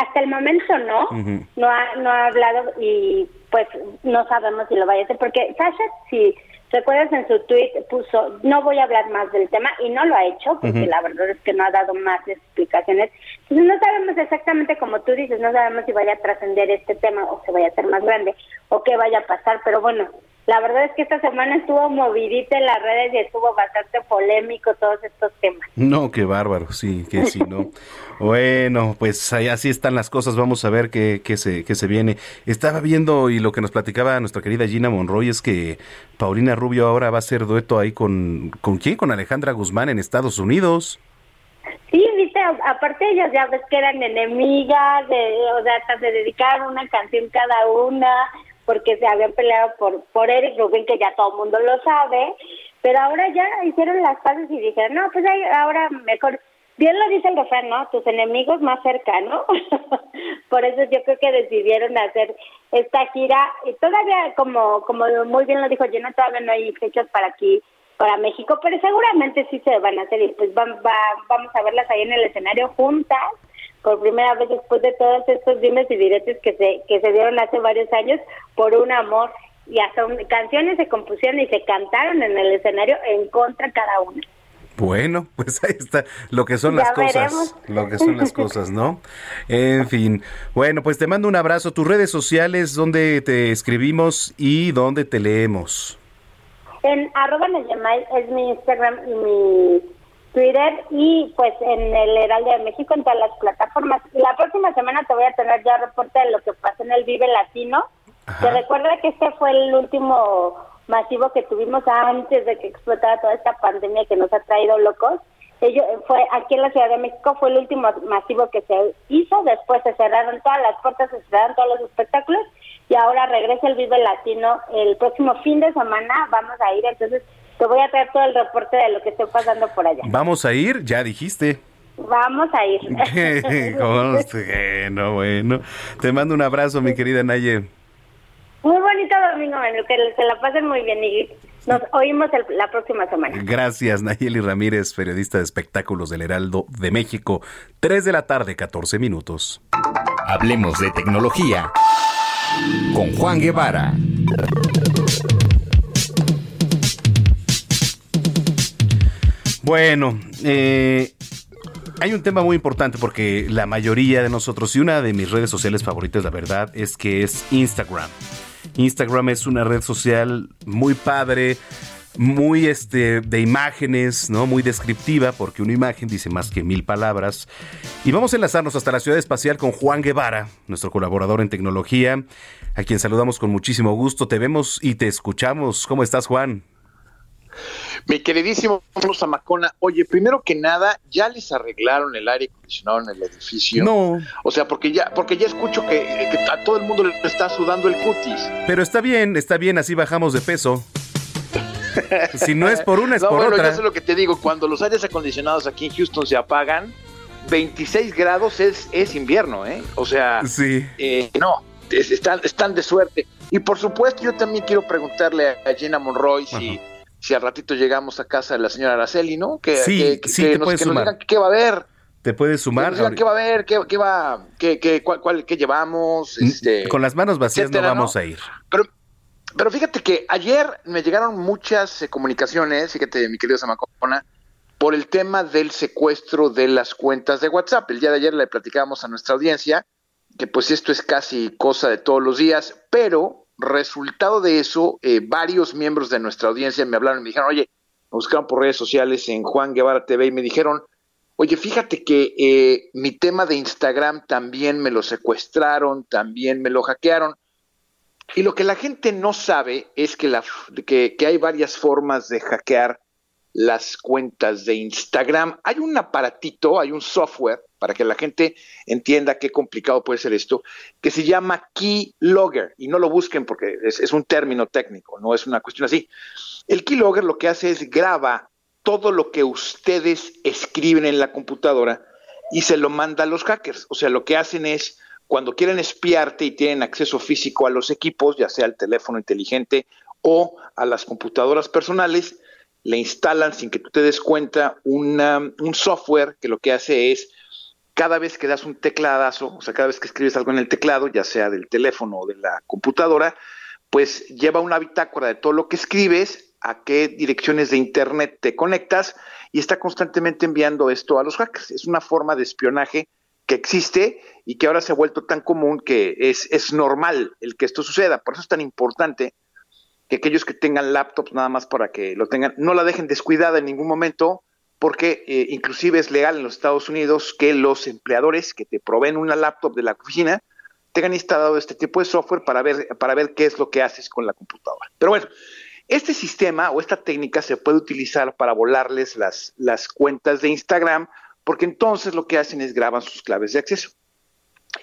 Q: Hasta el momento no, uh -huh. no, ha, no ha hablado y pues no sabemos si lo vaya a hacer, porque Sasha sí ¿Recuerdas en su tweet puso, no voy a hablar más del tema y no lo ha hecho porque la verdad es que no ha dado más explicaciones. Entonces no sabemos exactamente como tú dices, no sabemos si vaya a trascender este tema o se vaya a hacer más grande o qué vaya a pasar, pero bueno, la verdad es que esta semana estuvo movidita en las redes y estuvo bastante polémico todos estos temas.
C: No, qué bárbaro, sí, que sí, ¿no? bueno, pues ahí así están las cosas, vamos a ver qué, qué, se, qué se viene. Estaba viendo y lo que nos platicaba nuestra querida Gina Monroy es que Paulina Rubio ahora va a hacer dueto ahí con, ¿con quién? Con Alejandra Guzmán en Estados Unidos.
Q: Sí, viste, aparte ellas ya ves que eran enemigas, de, o sea, hasta se dedicaron una canción cada una, porque se habían peleado por, por Eric Rubin, que ya todo el mundo lo sabe, pero ahora ya hicieron las paces y dijeron, no, pues ahora mejor, bien lo dice el refrán, ¿no? Tus enemigos más cerca, ¿no? por eso yo creo que decidieron hacer esta gira, y todavía, como, como muy bien lo dijo Jenna, todavía no hay fechas para aquí para México, pero seguramente sí se van a hacer y pues van, va- vamos a verlas ahí en el escenario juntas por primera vez después de todos estos dimes y diretes que se que se dieron hace varios años por un amor y hasta un- canciones se compusieron y se cantaron en el escenario en contra cada una.
C: Bueno, pues ahí está lo que son
Q: Ya
C: las cosas, lo que son las cosas, ¿no? En fin, bueno, pues te mando un abrazo. Tus redes sociales, donde te escribimos y dónde te leemos.
Q: En arroba Neyamay es mi Instagram y mi Twitter y pues en el Heraldo de México en todas las plataformas. La próxima semana te voy a tener ya reporte de lo que pasó en el Vive Latino. Te recuerda que este fue el último masivo que tuvimos antes de que explotara toda esta pandemia que nos ha traído locos. Ello, fue aquí en la Ciudad de México fue el último masivo que se hizo, después se cerraron todas las puertas, se cerraron todos los espectáculos y ahora regresa el Vive Latino el próximo fin de semana, vamos a ir, entonces te voy a traer todo el reporte de lo que esté pasando por allá.
C: Vamos a ir, ya dijiste.
Q: Vamos a ir.
C: Bueno, bueno. Te mando un abrazo, mi querida Naye.
Q: Muy bonito domingo, Manuel, que se la pasen muy bien y nos oímos el- la próxima semana.
C: Gracias, Nayeli Ramírez, periodista de espectáculos del Heraldo de México. 3 de la tarde, 14 minutos.
B: Hablemos de tecnología con Juan Guevara.
C: Bueno, eh, hay un tema muy importante porque la mayoría de nosotros, y una de mis redes sociales favoritas, la verdad, es que es Instagram. Instagram es una red social muy padre, muy este de imágenes, ¿no? Muy descriptiva, porque una imagen dice más que mil palabras. Y vamos a enlazarnos hasta la ciudad espacial con Juan Guevara, nuestro colaborador en tecnología, a quien saludamos con muchísimo gusto. Te vemos y te escuchamos. ¿Cómo estás, Juan?
R: Mi queridísimo Zamacona, oye, primero que nada, ¿ya les arreglaron el aire acondicionado en el edificio?
C: No.
R: O sea, porque ya, porque ya escucho que, que a todo el mundo le está sudando el cutis.
C: Pero está bien, está bien, así bajamos de peso. Si no es por una, es
R: no,
C: por
R: bueno,
C: otra.
R: yo sé lo que te digo, cuando los aires acondicionados aquí en Houston se apagan, 26 grados es, es invierno, ¿eh? O sea,
C: Sí.
R: eh, no, es- están, están de suerte. Y por supuesto, yo también quiero preguntarle a Gina Monroy si, si al ratito llegamos a casa de la señora Araceli, ¿no? Que,
C: Sí,
R: que- que-
C: sí,
R: que
C: te
R: nos,
C: puedes
R: que nos
C: sumar.
R: digan qué va a haber.
C: Te puedes
R: Que
C: sumar.
R: nos digan qué va a haber, qué, qué va, qué, qué, cuál, cuál- qué llevamos. Este,
C: Con las manos vacías
R: etcétera,
C: no
R: ¿no?
C: vamos a ir.
R: Pero, pero fíjate que ayer me llegaron muchas eh, comunicaciones, fíjate, mi querido Samacona, por el tema del secuestro de las cuentas de WhatsApp. El día de ayer le platicábamos a nuestra audiencia que pues esto es casi cosa de todos los días, pero resultado de eso, eh, varios miembros de nuestra audiencia me hablaron y me dijeron, oye, me buscaron por redes sociales en Juan Guevara TV y me dijeron, oye, fíjate que eh, mi tema de Instagram también me lo secuestraron, también me lo hackearon. Y lo que la gente no sabe es que, la, que, que hay varias formas de hackear las cuentas de Instagram. Hay un aparatito, hay un software, para que la gente entienda qué complicado puede ser esto, que se llama Keylogger. Y no lo busquen porque es, un término técnico, no es una cuestión así. El Keylogger lo que hace es graba todo lo que ustedes escriben en la computadora y se lo manda a los hackers. O sea, lo que hacen es, cuando quieren espiarte y tienen acceso físico a los equipos, ya sea al teléfono inteligente o a las computadoras personales, le instalan sin que tú te des cuenta una- un software que lo que hace es, cada vez que das un tecladazo, o sea, cada vez que escribes algo en el teclado, ya sea del teléfono o de la computadora, pues lleva una bitácora de todo lo que escribes a qué direcciones de Internet te conectas y está constantemente enviando esto a los hackers. Es una forma de espionaje que existe y que ahora se ha vuelto tan común que es, es normal el que esto suceda. Por eso es tan importante que aquellos que tengan laptops nada más para que lo tengan, no la dejen descuidada en ningún momento, porque eh, inclusive es legal en los Estados Unidos que los empleadores que te proveen una laptop de la oficina tengan instalado este tipo de software para ver, para ver qué es lo que haces con la computadora. Pero bueno, este sistema o esta técnica se puede utilizar para volarles las, las cuentas de Instagram, porque entonces lo que hacen es graban sus claves de acceso.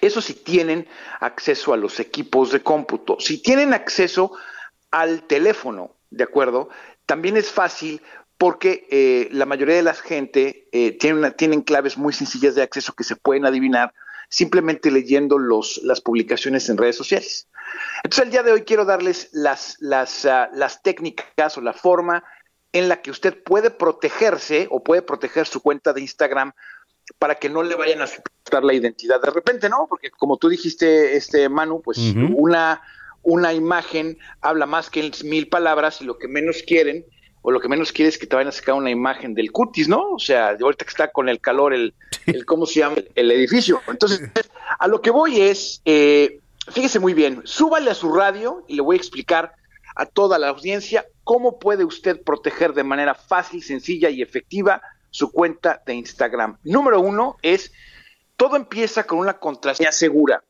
R: Eso si tienen acceso a los equipos de cómputo. Si tienen acceso al teléfono, ¿de acuerdo? También es fácil porque eh, la mayoría de la gente eh, tiene tienen claves muy sencillas de acceso que se pueden adivinar simplemente leyendo los, las publicaciones en redes sociales. Entonces, el día de hoy quiero darles las, las, ah, las técnicas o la forma en la que usted puede protegerse o puede proteger su cuenta de Instagram para que no le vayan a suplicar la identidad de repente, ¿no? Porque como tú dijiste, este Manu, pues una, una imagen habla más que mil palabras y lo que menos quieren o lo que menos quieres es que te vayan a sacar una imagen del cutis, ¿no? O sea, ahorita que está con el calor, el, el ¿cómo se llama? El edificio. Entonces, a lo que voy es, eh, fíjese muy bien, súbale a su radio y le voy a explicar a toda la audiencia cómo puede usted proteger de manera fácil, sencilla y efectiva su cuenta de Instagram. Número uno es, todo empieza con una contraseña segura.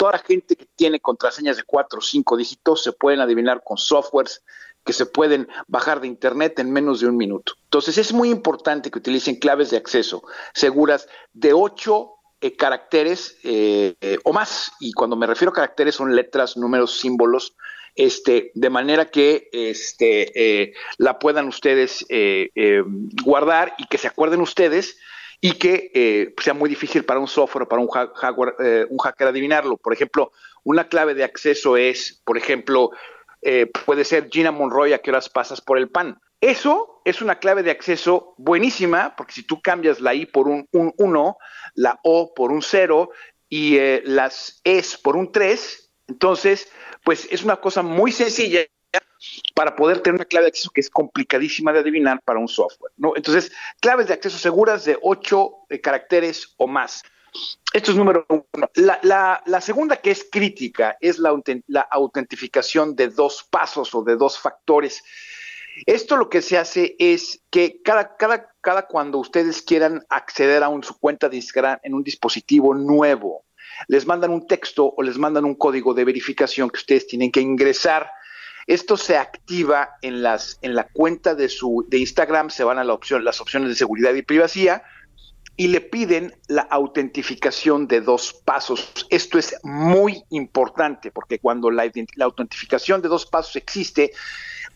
R: Toda la gente que tiene contraseñas de cuatro o cinco dígitos se pueden adivinar con softwares que se pueden bajar de Internet en menos de un minuto. Entonces es muy importante que utilicen claves de acceso seguras de ocho eh, caracteres eh, eh, o más. Y cuando me refiero a caracteres son letras, números, símbolos, este, de manera que este, la puedan ustedes guardar y que se acuerden ustedes y que sea muy difícil para un software para un, un hacker adivinarlo. Por ejemplo, una clave de acceso es, por ejemplo, eh, puede ser Gina Monroy a qué horas pasas por el pan. Eso es una clave de acceso buenísima, porque si tú cambias la I por un 1, la O por un 0 y eh, las Es por un 3, entonces, pues es una cosa muy sencilla para poder tener una clave de acceso que es complicadísima de adivinar para un software. Entonces, claves de acceso seguras de 8 eh, caracteres o más. Esto es número uno. La, segunda que es crítica es la, autentificación de dos pasos o de dos factores. Esto lo que se hace es que cada, cuando ustedes quieran acceder a su cuenta de Instagram en un dispositivo nuevo, les mandan un texto o les mandan un código de verificación que ustedes tienen que ingresar. Esto se activa en, las, en la cuenta de, su, de Instagram, se van a la opción, las opciones de seguridad y privacidad y le piden la autentificación de dos pasos. Esto es muy importante porque cuando la, autentificación de dos pasos existe,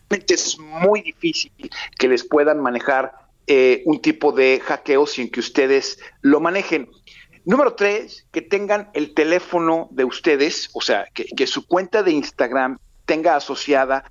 R: es muy difícil que les puedan manejar eh, un tipo de hackeo sin que ustedes lo manejen. Número tres, que tengan el teléfono de ustedes, o sea, que, que su cuenta de Instagram tenga asociada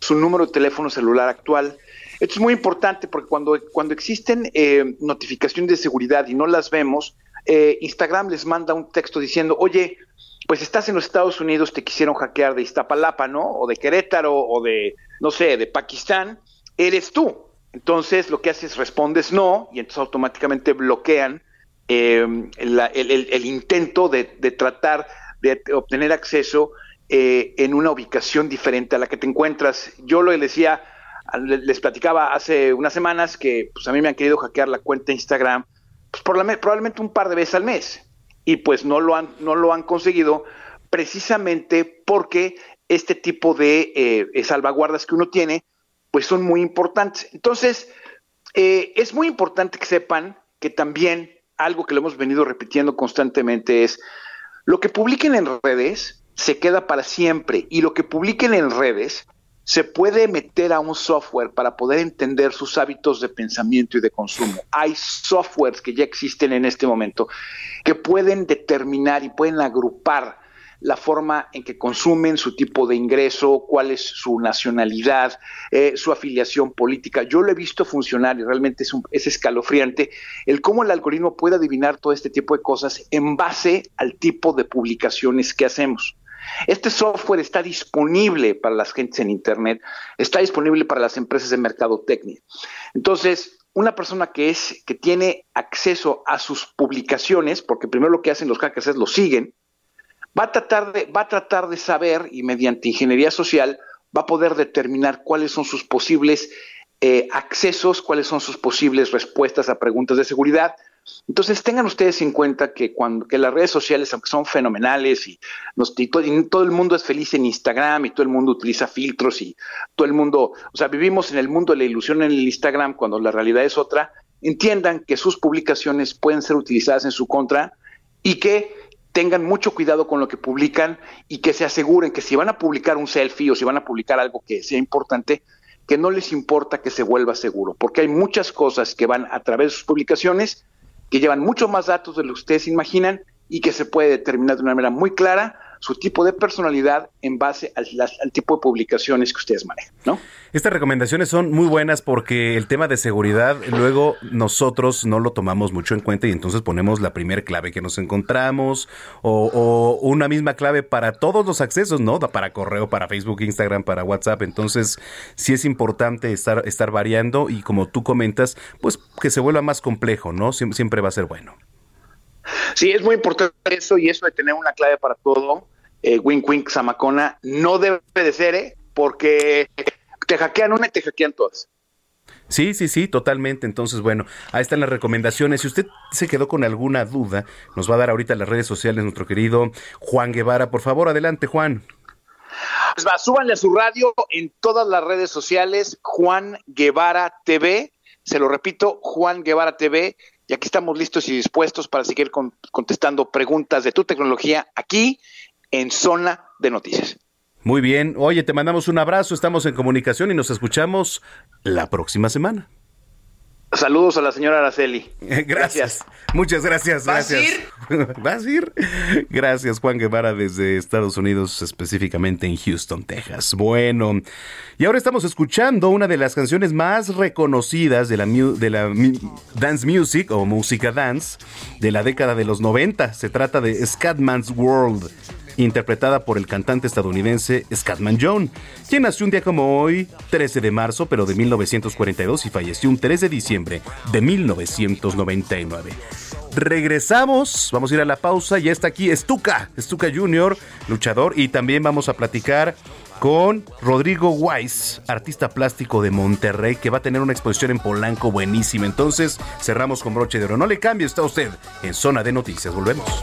R: su número de teléfono celular actual, esto es muy importante porque cuando, cuando existen eh, notificaciones de seguridad y no las vemos, eh, Instagram les manda un texto diciendo, oye, pues estás en los Estados Unidos, te quisieron hackear de Iztapalapa, ¿no? O de Querétaro, o de, no sé, de Pakistán, eres tú. Entonces lo que haces, respondes no, y entonces automáticamente bloquean eh, el, intento de, tratar de obtener acceso en una ubicación diferente a la que te encuentras. Yo lo decía, les platicaba hace unas semanas que pues a mí me han querido hackear la cuenta de Instagram pues, probablemente un par de veces al mes y pues no lo han, no lo han conseguido precisamente porque este tipo de eh, salvaguardas que uno tiene pues son muy importantes. Entonces, eh, es muy importante que sepan que también algo que lo hemos venido repitiendo constantemente es lo que publiquen en redes se queda para siempre y lo que publiquen en redes se puede meter a un software para poder entender sus hábitos de pensamiento y de consumo. Hay softwares que ya existen en este momento que pueden determinar y pueden agrupar la forma en que consumen, su tipo de ingreso, cuál es su nacionalidad, eh, su afiliación política. Yo lo he visto funcionar y realmente es, es escalofriante el cómo el algoritmo puede adivinar todo este tipo de cosas en base al tipo de publicaciones que hacemos. Este software está disponible para las gentes en Internet, está disponible para las empresas de mercadotecnia. Entonces, una persona que es que tiene acceso a sus publicaciones, porque primero lo que hacen los hackers es lo siguen, va a tratar de, va a tratar de saber y mediante ingeniería social va a poder determinar cuáles son sus posibles eh, accesos, cuáles son sus posibles respuestas a preguntas de seguridad. Entonces tengan ustedes en cuenta que cuando que las redes sociales, aunque son fenomenales y, nos, y todo el mundo es feliz en Instagram y todo el mundo utiliza filtros y todo el mundo, o sea, vivimos en el mundo de la ilusión en el Instagram cuando la realidad es otra, entiendan que sus publicaciones pueden ser utilizadas en su contra y que tengan mucho cuidado con lo que publican y que se aseguren que si van a publicar un selfie o si van a publicar algo que sea importante, que no les importa que se vuelva seguro, porque hay muchas cosas que van a través de sus publicaciones que llevan mucho más datos de lo que ustedes imaginan y que se puede determinar de una manera muy clara su tipo de personalidad en base al, tipo de publicaciones que ustedes manejan, ¿no?
C: Estas recomendaciones son muy buenas porque el tema de seguridad luego nosotros no lo tomamos mucho en cuenta y entonces ponemos la primera clave que nos encontramos o, o, una misma clave para todos los accesos, ¿no? Para correo, para Facebook, Instagram, para WhatsApp. Entonces sí es importante estar, estar variando y como tú comentas, pues que se vuelva más complejo, ¿no? Siempre va a ser bueno.
R: Sí, es muy importante eso y eso de tener una clave para todo eh, Wink Wink Samacona, no debe de ser, ¿eh? porque te hackean una y te hackean todas.
C: Sí, sí, sí, totalmente. Entonces, bueno, ahí están las recomendaciones. Si usted se quedó con alguna duda, nos va a dar ahorita las redes sociales nuestro querido Juan Guevara. Por favor, adelante, Juan.
R: Pues va, súbanle a su radio en todas las redes sociales, Juan Guevara TV. Se lo repito, Juan Guevara TV. Y aquí estamos listos y dispuestos para seguir contestando preguntas de tu tecnología aquí en Zona de Noticias.
C: Muy bien. Oye, te mandamos un abrazo, estamos en comunicación y nos escuchamos la próxima semana.
R: Saludos a la señora Araceli.
C: Gracias. Muchas gracias.
R: ¿Vas
C: gracias.
R: a ir?
C: ¿Vas a ir? Gracias, Juan Guevara, desde Estados Unidos, específicamente en Houston, Texas. Bueno, y ahora estamos escuchando una de las canciones más reconocidas de la, de la dance music o música dance de la década de los 90. Se trata de Scatman's World interpretada por el cantante estadounidense Scatman John, quien nació un día como hoy, 13 de marzo, pero de 1942 y falleció un 3 de diciembre de 1999. Regresamos, vamos a ir a la pausa, ya está aquí Stuka, Stuka Jr., luchador, y también vamos a platicar con Rodrigo Weiss, artista plástico de Monterrey, que va a tener una exposición en Polanco buenísima. Entonces, cerramos con broche de oro. No le cambie, está usted en Zona de Noticias. Volvemos.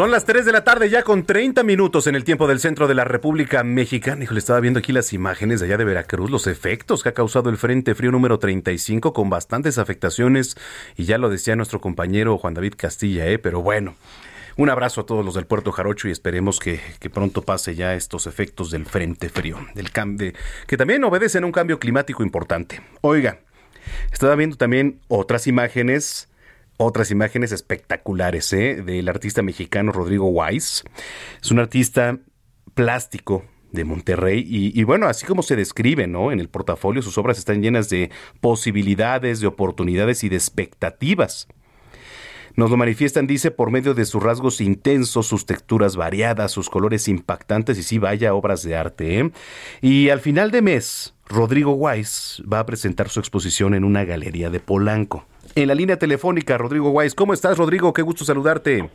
C: Son las 3 de la tarde ya con 30 minutos en el tiempo del centro de la República Mexicana. Híjole, estaba viendo aquí las imágenes de allá de Veracruz, los efectos que ha causado el Frente Frío número 35 con bastantes afectaciones y ya lo decía nuestro compañero Juan David Castilla, ¿eh? pero bueno. Un abrazo a todos los del Puerto Jarocho y esperemos que, pronto pase ya estos efectos del Frente Frío, del que también obedecen a un cambio climático importante. Oiga, estaba viendo también otras imágenes otras imágenes espectaculares ¿eh? del artista mexicano Rodrigo Weiss. Es un artista plástico de Monterrey y, bueno, así como se describe ¿no? en el portafolio, sus obras están llenas de posibilidades, de oportunidades y de expectativas. Nos lo manifiestan, dice, por medio de sus rasgos intensos, sus texturas variadas, sus colores impactantes y sí, vaya obras de arte. ¿eh? Y al final de mes, Rodrigo Weiss va a presentar su exposición en una galería de Polanco en la línea telefónica, Rodrigo Guayes. ¿Cómo estás, Rodrigo? Qué gusto saludarte.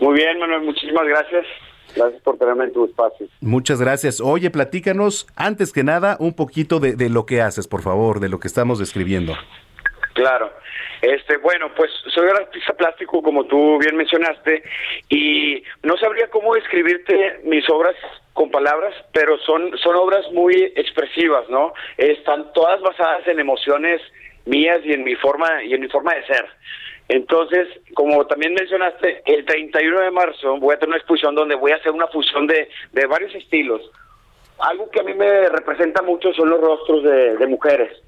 S: Muy bien, Manuel, muchísimas gracias. Gracias por tenerme en tu espacio.
C: Muchas gracias. Oye, platícanos, antes que nada, un poquito de, lo que haces, por favor, de lo que estamos describiendo.
S: Claro. Este, bueno, pues soy artista plástico, como tú bien mencionaste, y no sabría cómo describirte mis obras con palabras, pero son, son obras muy expresivas, ¿no? Están todas basadas en emociones mías y en mi forma, y en mi forma de ser. Entonces, como también mencionaste, el 31 de marzo voy a tener una exposición donde voy a hacer una fusión de, de varios estilos. Algo que a mí me representa mucho son los rostros de, mujeres,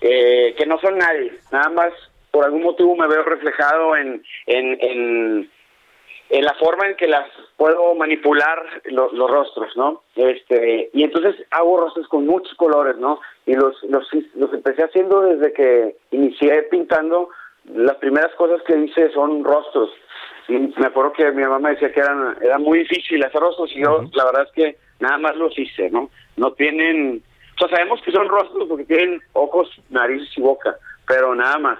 S: eh, que no son nadie, nada más por algún motivo me veo reflejado en, en, en la forma en que las puedo manipular lo- los rostros, ¿no? Este, y entonces hago rostros con muchos colores, ¿no? Y los, los, los empecé haciendo desde que inicié pintando. Las primeras cosas que hice son rostros. Y me acuerdo que mi mamá me decía que eran, era muy difícil hacer rostros y yo la verdad es que nada más los hice, ¿no? No tienen, o sea, sabemos que son rostros porque tienen ojos, nariz y boca, pero nada más.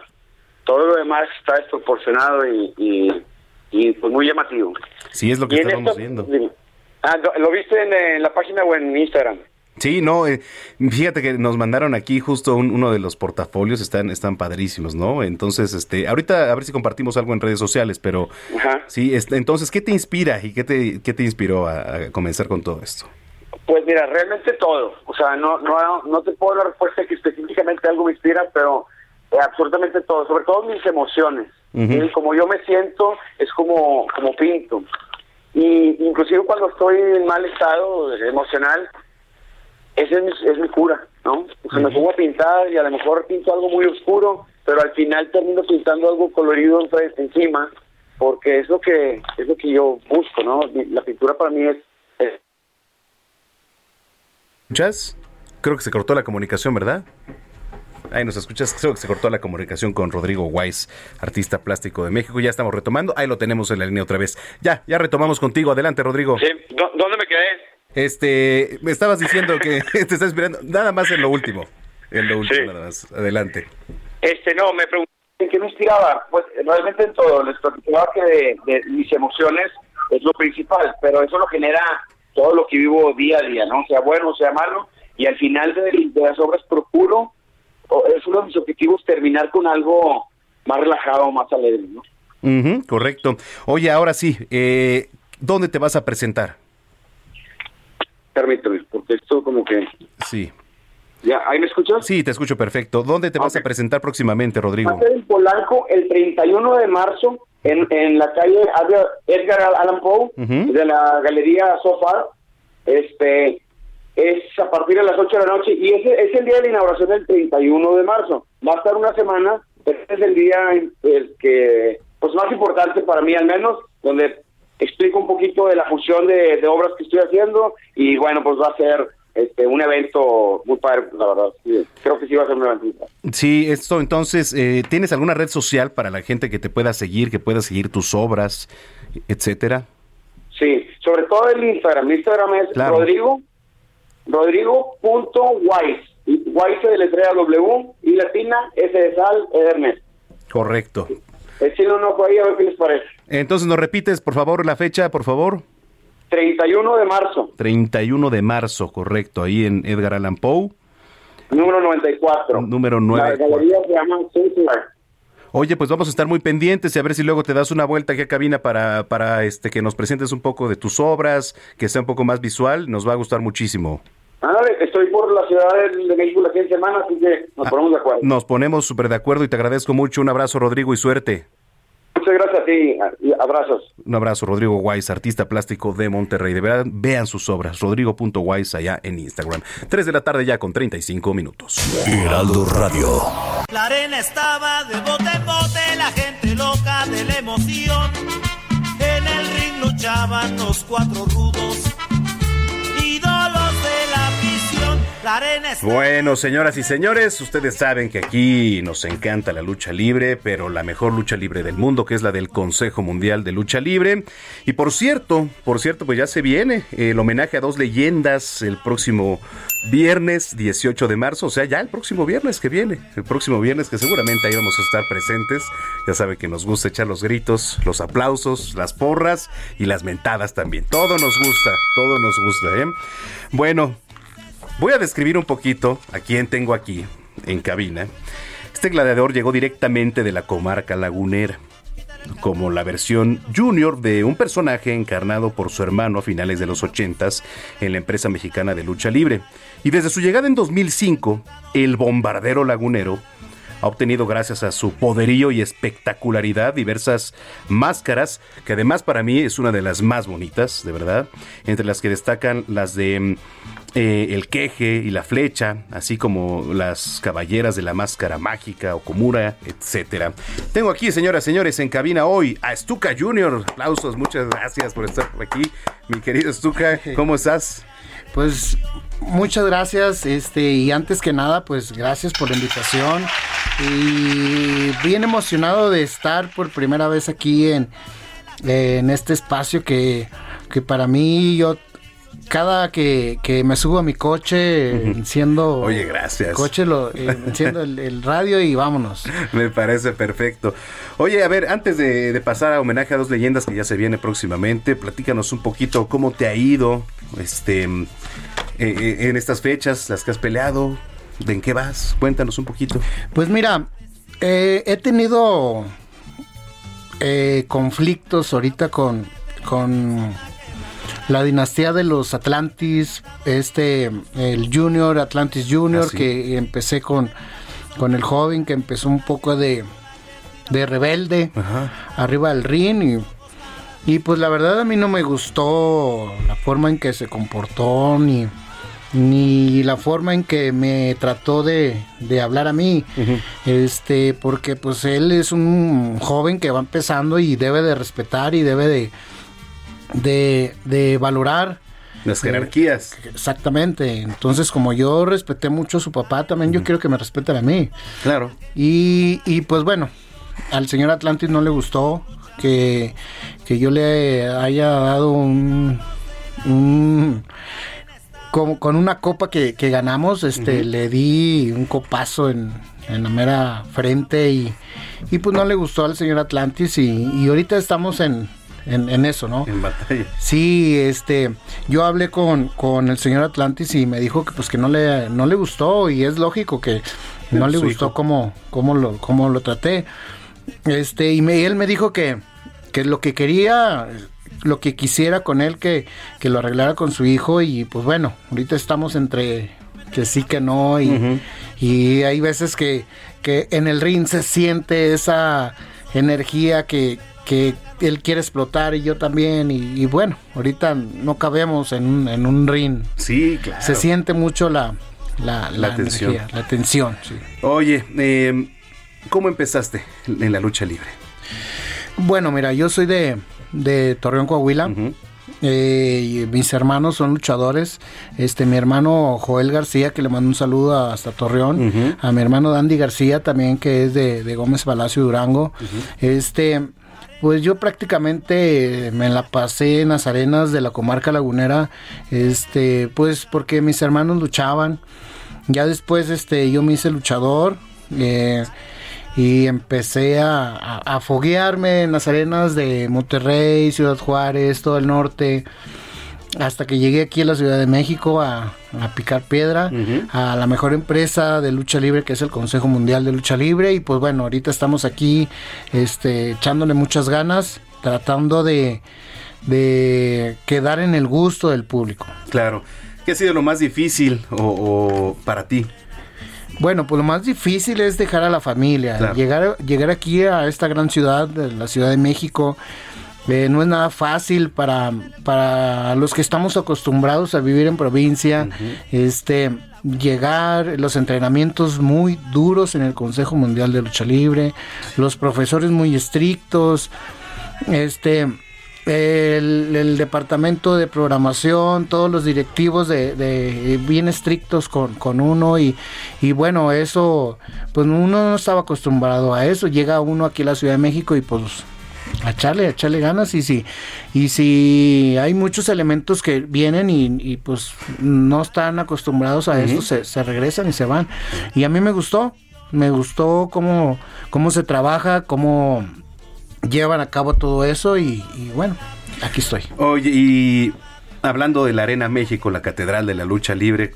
S: Todo lo demás está desproporcionado y, y, y, pues muy llamativo.
C: Sí, es lo que estábamos
S: esto-
C: viendo.
S: Ah, ¿lo- ¿lo viste en, en la página o en Instagram?
C: Sí, no, eh, fíjate que nos mandaron aquí justo un- uno de los portafolios, están, están padrísimos, ¿no? Entonces, este, ahorita a ver si compartimos algo en redes sociales, pero sí, este, entonces, ¿qué te inspira y qué te, qué te inspiró a, a comenzar con todo esto?
S: Pues mira, realmente todo. O sea, no no no te puedo dar respuesta que específicamente algo me inspira, pero absolutamente todo. Sobre todo mis emociones. Y como yo me siento, es como, como pinto. Y inclusive cuando estoy en mal estado emocional, ese es mi, es mi cura, ¿no? O sea, me pongo a pintar y a lo mejor pinto algo muy oscuro, pero al final termino pintando algo colorido encima, porque es lo que es lo que yo busco, ¿no? La pintura para mí es, es
C: ¿Escuchas? Creo que se cortó la comunicación, ¿verdad? Ahí nos escuchas, creo que se cortó la comunicación con Rodrigo Weiss, artista plástico de México. Ya estamos retomando, ahí lo tenemos en la línea otra vez. Ya, ya retomamos contigo. Adelante, Rodrigo.
S: Sí, ¿dó- ¿dónde me quedé?
C: Este, me estabas diciendo que te estás esperando, nada más en lo último. En lo último, nada más. Adelante.
S: Este, no, me pregunté en qué me inspiraba. Pues realmente en todo. Les platicaba que de, de mis emociones es lo principal, pero eso lo genera todo lo que vivo día a día, ¿no? Sea bueno, sea malo. Y al final de, de las obras procuro, es uno de mis objetivos, terminar con algo más relajado, más alegre, ¿no?
C: Correcto. Oye, ahora sí, eh, ¿dónde te vas a presentar?
S: Permíteme, porque esto como que...
C: Sí.
S: ¿Ya? ¿Ahí me escuchas?
C: Sí, te escucho perfecto. ¿Dónde te vas a presentar próximamente,
S: Va
C: Rodrigo?
S: a ser en Polanco el 31 de marzo en, en la calle Edgar- Allan Poe de la Galería Sofar. Este es a partir de las 8 de la noche y ese es el día de la inauguración del 31 de marzo. Va a estar una semana, pero este es el día el que pues más importante para mí al menos, donde explico un poquito de la fusión de, de obras que estoy haciendo y bueno, pues va a ser este un evento muy padre, la verdad. Sí, creo que sí va a ser un evento.
C: Sí, esto entonces, eh, ¿tienes alguna red social para la gente que te pueda seguir, que pueda seguir tus obras, etcétera?
S: Sí, sobre todo el Instagram. Mi Instagram es
C: Claro.
S: Rodrigo, Rodrigo.wise. Wise se deletrea W y latina S de sal, E de Ernest.
C: Correcto.
S: Échenle un ojo ahí a ver qué les parece.
C: Entonces, ¿nos repites, por favor, la fecha, por favor?
S: 31 de marzo,
C: 31 de marzo, correcto, ahí en Edgar Allan Poe,
S: número 94.
C: número
S: La
C: 9.
S: galería se llama Sanctuary.
C: Oye, pues vamos a estar muy pendientes y a ver si luego te das una vuelta aquí a cabina para, para este, que nos presentes un poco de tus obras, que sea un poco más visual, nos va a gustar muchísimo.
S: Ándale, estoy por la ciudad de, de México la siguiente semana, así que nos ponemos de acuerdo.
C: Nos ponemos súper de acuerdo y te agradezco mucho. Un abrazo, Rodrigo, y suerte.
S: A ti abrazos.
C: Un abrazo, Rodrigo Weiss, artista plástico de Monterrey. De verdad, vean sus obras. Rodrigo.weiss allá en Instagram. 3 de la tarde ya con 35 minutos.
E: Heraldo Radio.
T: La arena estaba de bote en bote, la gente loca de la emoción. En el ring luchaban los cuatro
C: Bueno, señoras y señores, ustedes saben que aquí nos encanta la lucha libre, pero la mejor lucha libre del mundo, que es la del Consejo Mundial de Lucha Libre. Y por cierto, por cierto, pues ya se viene el homenaje a dos leyendas el próximo viernes 18 de marzo, o sea, ya el próximo viernes que viene, el próximo viernes que seguramente ahí vamos a estar presentes. Ya sabe que nos gusta echar los gritos, los aplausos, las porras y las mentadas también. Todo nos gusta, todo nos gusta, ¿eh? Bueno, Voy a describir un poquito a quién tengo aquí en cabina. Este gladiador llegó directamente de la comarca lagunera como la versión junior de un personaje encarnado por su hermano a finales de los 80 en la empresa mexicana de lucha libre. Y desde su llegada en 2005, el bombardero lagunero ha obtenido gracias a su poderío y espectacularidad diversas máscaras, que además para mí es una de las más bonitas, de verdad, entre las que destacan las de mm, eh, el queje y la flecha, así como las caballeras de la máscara mágica o comura, etcétera. Tengo aquí, señoras y señores, en cabina hoy a Stuka Junior. Aplausos, muchas gracias por estar aquí, mi querido Stuka. ¿Cómo estás?
U: Pues muchas gracias, este, y antes que nada, pues gracias por la invitación. Y bien emocionado de estar por primera vez aquí en, en este espacio que, que para mí yo cada que, que, me subo a mi coche, enciendo.
C: Oye, gracias.
U: Coche, lo, eh, enciendo el, radio y vámonos.
C: Me parece perfecto. Oye, a ver, antes de, pasar a homenaje a dos leyendas que ya se viene próximamente, platícanos un poquito cómo te ha ido este, eh, eh, en estas fechas, las que has peleado, de en qué vas. Cuéntanos un poquito.
U: Pues mira, he tenido conflictos ahorita con. con la dinastía de los Atlantis, este, el Junior, Atlantis Junior, ah, que empecé con, con el joven, que empezó un poco de, de rebelde, arriba del ring y, y pues la verdad a mí no me gustó la forma en que se comportó ni, ni la forma en que me trató de, de hablar a mí, este, porque pues él es un joven que va empezando y debe de respetar y debe de de, de valorar
C: las jerarquías.
U: exactamente. Entonces, como yo respeté mucho a su papá, también yo quiero que me respeten a mí.
C: Claro.
U: Y, y pues bueno, al señor Atlantis no le gustó que, que yo le haya dado un, un con una copa que, que ganamos, este, le di un copazo en, en la mera frente y, y, pues no le gustó al señor Atlantis y, y ahorita estamos en, en, eso, ¿no?
C: En batalla.
U: Sí, este, yo hablé con, con el señor Atlantis y me dijo que pues que no le, no le gustó y es lógico que no le gustó cómo, cómo, lo, cómo lo traté. Este, y me, él me dijo que, que lo que quería, lo que quisiera con él, que, que lo arreglara con su hijo y pues bueno, ahorita estamos entre que sí, que no y, y hay veces que, que en el ring se siente esa energía que, que él quiere explotar y yo también. Y, bueno, ahorita no cabemos en, en, un ring.
C: Sí, claro.
U: Se siente mucho la, la,
C: la, tensión.
U: la tensión, sí.
C: Oye, eh, ¿cómo empezaste en la lucha libre?
U: Bueno, mira, yo soy de, de Torreón, Coahuila. Eh, mis hermanos son luchadores. Este, mi hermano Joel García, que le mando un saludo hasta Torreón. A mi hermano Dandy García, también, que es de, de Gómez Palacio Durango. Este, pues yo prácticamente me la pasé en las arenas de la comarca lagunera, este, pues porque mis hermanos luchaban. Ya después, este, yo me hice luchador eh, y empecé a, a, foguearme en las arenas de Monterrey, Ciudad Juárez, todo el norte hasta que llegué aquí a la Ciudad de México a, picar piedra, a la mejor empresa de lucha libre que es el Consejo Mundial de Lucha Libre y pues bueno, ahorita estamos aquí este, echándole muchas ganas, tratando de, de quedar en el gusto del público.
C: Claro. ¿Qué ha sido lo más difícil o, para ti?
U: Bueno, pues lo más difícil es dejar a la familia, llegar, llegar aquí a esta gran ciudad, la Ciudad de México, eh, no es nada fácil para, para los que estamos acostumbrados a vivir en provincia. Este llegar, los entrenamientos muy duros en el Consejo Mundial de Lucha Libre, los profesores muy estrictos, este el, departamento de programación, todos los directivos de, bien estrictos con, con uno y, y, bueno, eso, pues uno no estaba acostumbrado a eso, llega uno aquí a la Ciudad de México y pues a echarle, a echarle ganas y si, y si hay muchos elementos que vienen y, pues no están acostumbrados a eso, se, regresan y se van. Y a mí me gustó, me gustó cómo, cómo se trabaja, cómo llevan a cabo todo eso y, bueno, aquí estoy.
C: Oye, y hablando de la Arena México, la Catedral de la Lucha Libre,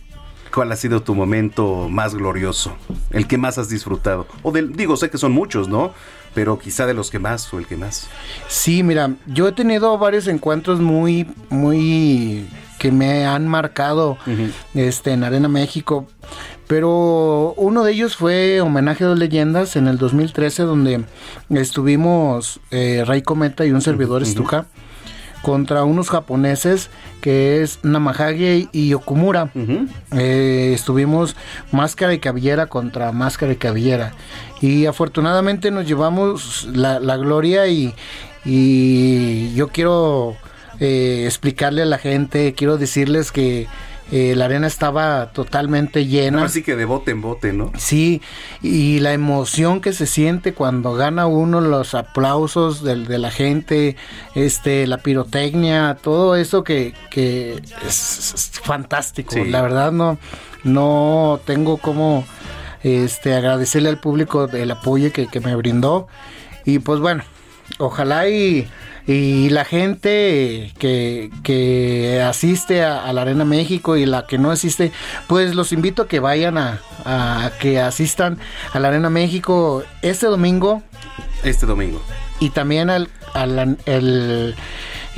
C: ¿Cuál ha sido tu momento más glorioso? El que más has disfrutado. O del, digo, sé que son muchos, ¿no? Pero quizá de los que más o el que más.
U: Sí, mira, yo he tenido varios encuentros muy, muy que me han marcado este, en Arena México. Pero uno de ellos fue Homenaje a dos leyendas en el 2013, donde estuvimos eh, Ray Cometa y un servidor Estuja contra unos japoneses que es Namahage y Okumura. Eh, estuvimos máscara y cabellera contra máscara y cabellera. Y afortunadamente nos llevamos la, gloria y, y yo quiero eh, explicarle a la gente, quiero decirles que eh, la arena estaba totalmente llena.
C: Así que de bote en bote, ¿no?
U: Sí, y la emoción que se siente cuando gana uno, los aplausos de, la gente, este, la pirotecnia, todo eso que, es, fantástico. La verdad no, no tengo como este, agradecerle al público el apoyo que, que me brindó. Y pues bueno, ojalá y y la gente que, asiste a, la Arena México y la que no asiste, pues los invito a que vayan a, que asistan a la Arena México este domingo.
C: Este domingo.
U: Y también al, el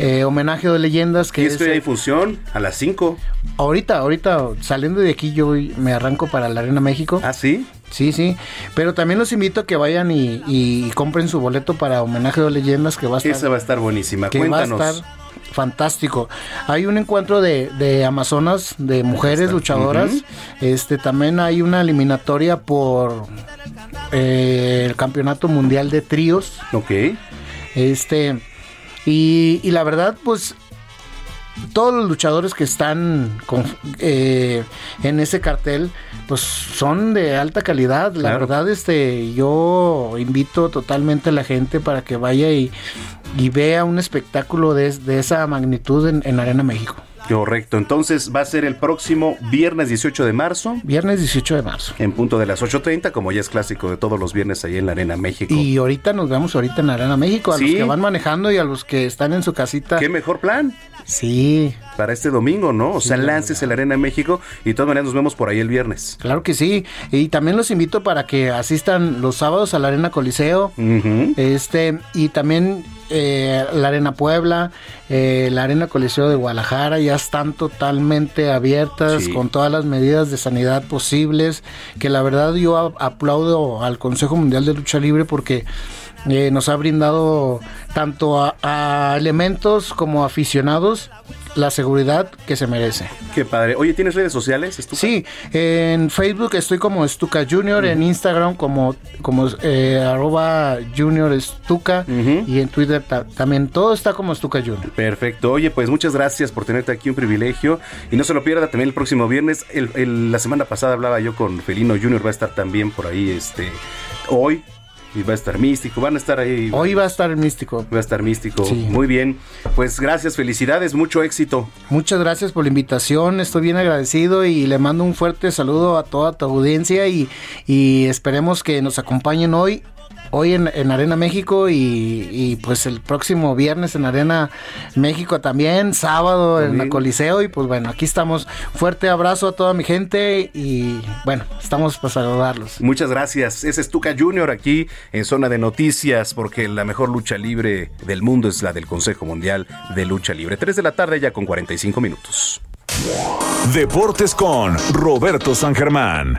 U: eh, homenaje de leyendas que
C: ¿Y esto hay función a las 5.
U: Ahorita, ahorita saliendo de aquí yo me arranco para la Arena México.
C: ¿Ah, sí?
U: Sí, sí. Pero también los invito a que vayan y, compren su boleto para homenaje de leyendas que va a estar.
C: Esa va a estar buenísima.
U: Que
C: Cuéntanos.
U: Va a estar fantástico. Hay un encuentro de, amazonas, de mujeres luchadoras. Este también hay una eliminatoria por eh, el campeonato mundial de tríos.
C: Ok.
U: Este y, y la verdad, pues todos los luchadores que están eh, en ese cartel pues son de alta calidad. La verdad este yo invito totalmente a la gente para que vaya y, vea un espectáculo de, esa magnitud en Arena México
C: Correcto, entonces va a ser el próximo viernes 18 de marzo.
U: Viernes 18 de marzo.
C: En punto de las 8.30, como ya es clásico de todos los viernes ahí en la Arena México.
U: Y ahorita nos vemos ahorita en la Arena México, a los que van manejando y a los que están en su casita.
C: ¿Qué mejor plan?
U: Sí.
C: Para este domingo, ¿no? O sea, lances en la Arena México y de todas maneras nos vemos por ahí el viernes.
U: Claro que sí. Y también los invito para que asistan los sábados a la Arena Coliseo. Este, y también eh, la Arena Puebla, eh, la Arena Coliseo de Guadalajara ya están totalmente abiertas con todas las medidas de sanidad posibles, que la verdad yo aplaudo al Consejo Mundial de Lucha Libre porque eh, nos ha brindado tanto a, elementos como aficionados la seguridad que se merece.
C: Qué padre. Oye, ¿tienes redes sociales?
U: Sí, en Facebook estoy como Stuka Junior, en Instagram como, como eh, arroba Junior Stuka y en Twitter también todo está como Stuka Junior.
C: Perfecto. Oye, pues muchas gracias por tenerte aquí, un privilegio. Y no se lo pierda también el próximo viernes. la semana pasada hablaba yo con Felino Junior, va a estar también por ahí este hoy y va a estar místico, van a estar ahí.
U: Hoy va a estar místico.
C: Va a estar místico. Muy bien. Pues gracias, felicidades, mucho éxito.
U: Muchas gracias por la invitación, estoy bien agradecido y le mando un fuerte saludo a toda tu audiencia y, y esperemos que nos acompañen hoy hoy en, Arena México y, pues el próximo viernes en Arena México también, sábado en la Coliseo y pues bueno, aquí estamos. Fuerte abrazo a toda mi gente y bueno, estamos para saludarlos.
C: Muchas gracias. Ese es Tuca Junior aquí en Zona de Noticias porque la mejor lucha libre del mundo es la del Consejo Mundial de Lucha Libre. 3 de la tarde ya con 45 minutos.
B: Deportes con Roberto San Germán.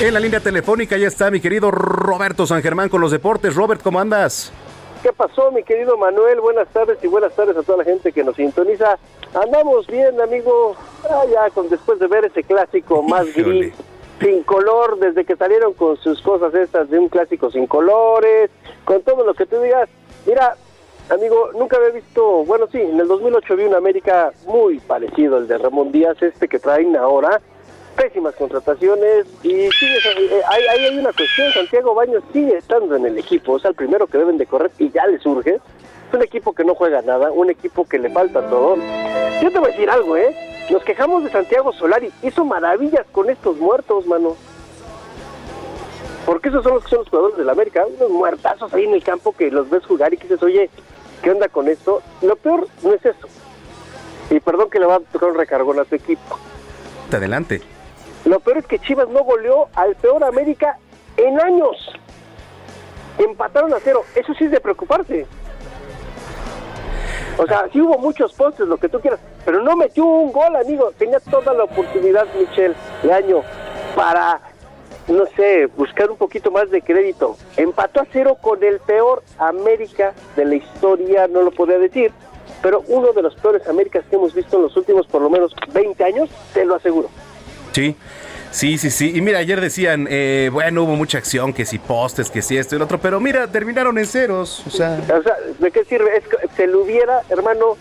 C: En la línea telefónica ya está mi querido Roberto San Germán con los deportes. Robert, ¿cómo andas?
H: ¿Qué pasó, mi querido Manuel? Buenas tardes y buenas tardes a toda la gente que nos sintoniza. Andamos bien, amigo. Ah, ya con después de ver ese clásico más gris, sin color, desde que salieron con sus cosas estas de un clásico sin colores, con todo lo que tú digas. Mira, amigo, nunca había visto, bueno, sí, en el 2008 vi un América muy parecido al de Ramón Díaz, este que traen ahora pésimas contrataciones y sigue, eh, ahí, hay una cuestión, Santiago Baños sigue estando en el equipo, es el primero que deben de correr y ya le surge. Es un equipo que no juega nada, un equipo que le falta todo. Yo te voy a decir algo, ¿eh? Nos quejamos de Santiago Solari, hizo maravillas con estos muertos, mano. Porque esos son los que son los jugadores del América, unos muertazos ahí en el campo que los ves jugar y que dices, oye, ¿qué onda con esto? Lo peor no es eso. Y perdón que le va a tocar un recargón a tu equipo.
C: Adelante.
H: Lo peor es que Chivas no goleó al peor América en años. Empataron a cero. Eso sí es de preocuparse. O sea, sí hubo muchos postes, lo que tú quieras, pero no metió un gol, amigo. Tenía toda la oportunidad, Michel, de año, para, no sé, buscar un poquito más de crédito. Empató a cero con el peor América de la historia, no lo podía decir, pero uno de los peores Américas que hemos visto en los últimos por lo menos 20 años, te lo aseguro.
C: Sí. Sí, sí, sí. Y mira, ayer decían, eh, bueno, hubo mucha acción, que si postes, que si esto y el otro, pero mira, terminaron en ceros. O sea,
H: O sea, ¿de qué sirve? Es que se lo hubiera, hermano,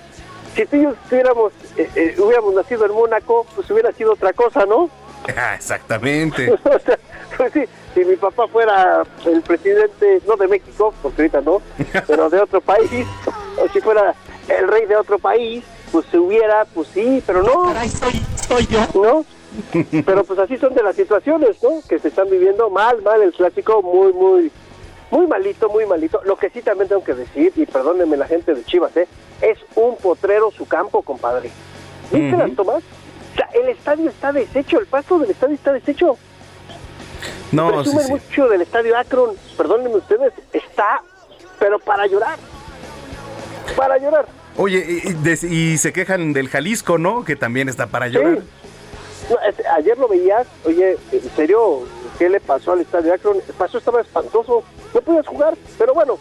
H: si tú y yo estuviéramos, eh, eh, hubiéramos nacido en Mónaco, pues hubiera sido otra cosa, ¿no?
C: ah, exactamente.
H: o sea, pues sí, si mi papá fuera el presidente, no de México, porque ahorita no, pero de otro país, o si fuera el rey de otro país, pues se hubiera, pues sí, pero no. soy, yo. ¿No? Pero pues así son de las situaciones, ¿no? Que se están viviendo mal, mal, el clásico muy, muy, muy malito, muy malito. Lo que sí también tengo que decir, y perdónenme la gente de Chivas, ¿eh? Es un potrero su campo, compadre. ¿Viste las tomas? O sea, el estadio está deshecho, el pasto del estadio está deshecho.
C: No,
H: Presumen
C: sí.
H: mucho del estadio Akron, perdónenme ustedes, está, pero para llorar. Para llorar.
C: Oye, y, y se quejan del Jalisco, ¿no? Que también está para llorar.
H: No, ayer lo veías, oye, en serio, ¿qué le pasó al estadio Akron? El paso estaba espantoso, no podías jugar, pero bueno,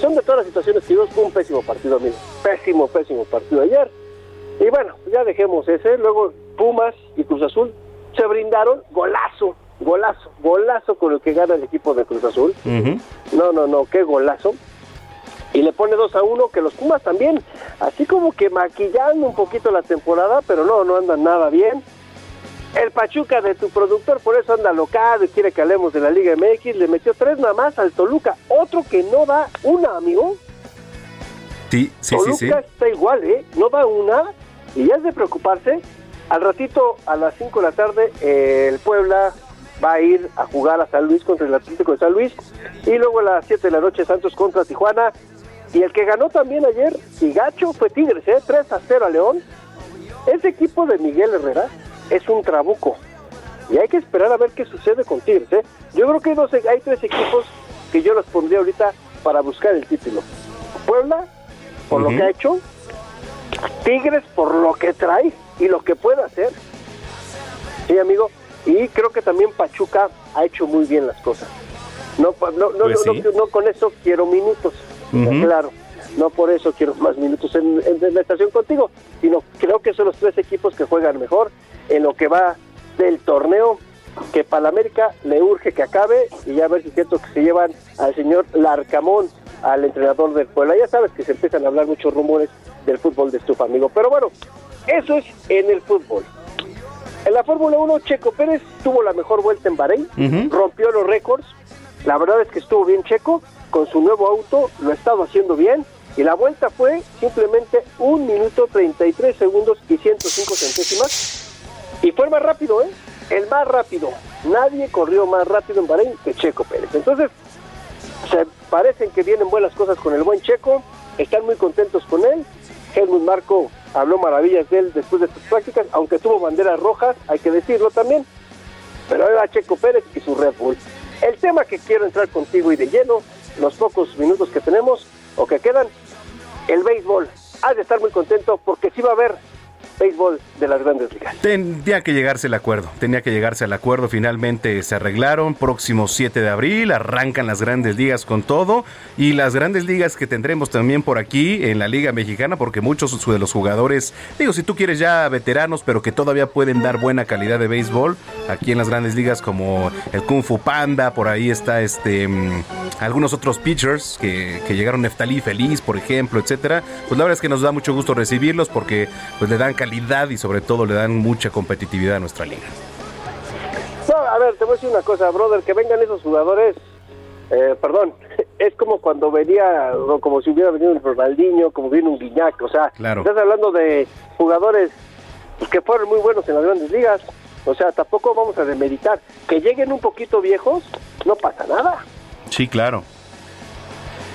H: son de todas las situaciones que fue un pésimo partido, amigo. Pésimo, pésimo partido ayer. Y bueno, ya dejemos ese. Luego Pumas y Cruz Azul se brindaron golazo, golazo, golazo con el que gana el equipo de Cruz Azul. No, no, no, qué golazo. Y le pone 2 a 1 que los Pumas también, así como que maquillando un poquito la temporada, pero no, no andan nada bien. El Pachuca de tu productor, por eso anda locado y quiere que hablemos de la Liga MX, le metió tres nada más al Toluca, otro que no da una, amigo.
C: Sí, sí, sí,
H: Toluca
C: sí.
H: está igual, ¿eh? No da una y ya es de preocuparse. Al ratito, a las 5 de la tarde, eh, el Puebla va a ir a jugar a San Luis contra el Atlético de San Luis. Y luego a las 7 de la noche, Santos contra Tijuana. Y el que ganó también ayer, y gacho, fue Tigres, ¿eh? 3 a 0 a León. Ese equipo de Miguel Herrera es un trabuco. Y hay que esperar a ver qué sucede con Tigres, ¿eh? Yo creo que hay, dos- hay tres equipos que yo los pondría ahorita para buscar el título. Puebla, por lo que ha hecho. Tigres, por lo que trae y lo que puede hacer. Sí, amigo. Y creo que también Pachuca ha hecho muy bien las cosas. No, pa- no, no,
V: Pues
H: no,
V: sí.
H: no- no con eso quiero minutos. Claro. No por eso quiero más minutos en, en- en la estación contigo, sino creo que son los tres equipos que juegan mejor en lo que va del torneo, que para la América le urge que acabe y ya ver si es cierto que se llevan al señor Larcamón, al entrenador del Puebla. Ya sabes que se empiezan a hablar muchos rumores del fútbol de estufa, amigo. Pero bueno, eso es en el fútbol. En la Fórmula 1, Checo Pérez tuvo la mejor vuelta en Bahrein, rompió los récords. La verdad es que estuvo bien Checo, con su nuevo auto lo ha estado haciendo bien. Y la vuelta fue simplemente un minuto 33 segundos y 105 centésimas. Y fue el más rápido, ¿eh? El más rápido. Nadie corrió más rápido en Bahrein que Checo Pérez. Entonces, se parecen que vienen buenas cosas con el buen Checo, están muy contentos con él. Helmut Marco habló maravillas de él después de sus prácticas, aunque tuvo banderas rojas, hay que decirlo también. Pero ahora Checo Pérez y su Red Bull. El tema que quiero entrar contigo y de lleno, los pocos minutos que tenemos o que quedan, el béisbol. Has de estar muy contento porque sí va a haber béisbol de las grandes ligas.
C: Tenía que llegarse el acuerdo, tenía que llegarse al acuerdo, finalmente se arreglaron, próximo 7 de abril, arrancan las grandes ligas con todo y las grandes ligas que tendremos también por aquí en la Liga Mexicana, porque muchos de los jugadores, digo, si tú quieres ya veteranos, pero que todavía pueden dar buena calidad de béisbol, aquí en las grandes ligas como el Kung Fu Panda, por ahí está este mm, algunos otros pitchers que, llegaron Neftalí Feliz, por ejemplo, etcétera, pues la verdad es que nos da mucho gusto recibirlos porque pues le dan calidad y sobre todo le dan mucha competitividad a nuestra liga.
H: No, a ver, te voy a decir una cosa, brother, que vengan esos jugadores, eh, perdón, es como cuando venía, o como si hubiera venido un Ronaldinho, como viene un Guiñac, o sea,
C: Claro.
H: estás hablando de jugadores pues, que fueron muy buenos en las grandes ligas, o sea, tampoco vamos a demeritar, que lleguen un poquito viejos, no pasa nada.
C: Sí, claro.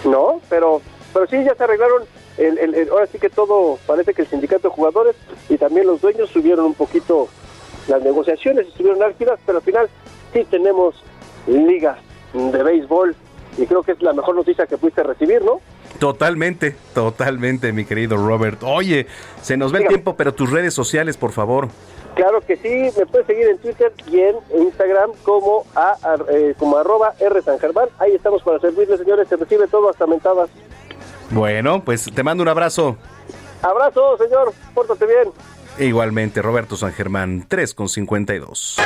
H: No, pero, pero sí, ya se arreglaron. El, el, ahora sí que todo, parece que el sindicato de jugadores y también los dueños subieron un poquito las negociaciones, estuvieron álgidas, pero al final sí tenemos ligas de béisbol y creo que es la mejor noticia que pudiste recibir, ¿no?
C: Totalmente, totalmente, mi querido Robert. Oye, se nos ve el tiempo, pero tus redes sociales, por favor.
H: Claro que sí, me puedes seguir en Twitter y en Instagram como, a, eh, como arroba R San Germán. Ahí estamos para servirles, señores. Se recibe todo hasta mentadas.
C: Bueno, pues te mando un abrazo.
H: Abrazo, señor. Pórtate bien.
C: igualmente, Roberto San Germán, 3 con 52.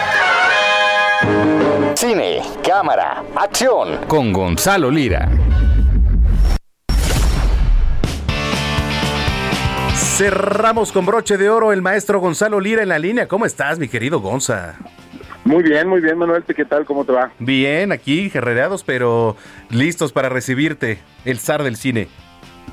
B: Cine, cámara, acción. Con Gonzalo Lira.
C: Cerramos con broche de oro el maestro Gonzalo Lira en la línea. ¿Cómo estás, mi querido Gonza?
V: Muy bien, muy bien, Manuel. ¿Qué tal? ¿Cómo te va?
C: Bien, aquí, gerreados, pero listos para recibirte, el zar del cine.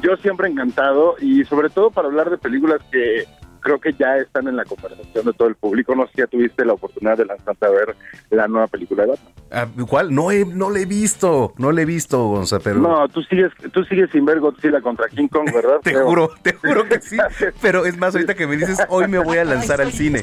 V: Yo siempre encantado y sobre todo para hablar de películas que creo que ya están en la conversación de todo el público. No sé si ya tuviste la oportunidad de lanzarte a ver la nueva película de Batman.
C: Ah, ¿Cuál? No, he, no le he visto, no le he visto, Gonza, pero...
V: No, tú sigues, tú sigues sin ver Godzilla contra King Kong, ¿verdad?
C: te juro, te juro que sí. pero es más, ahorita que me dices, hoy me voy a lanzar al cine.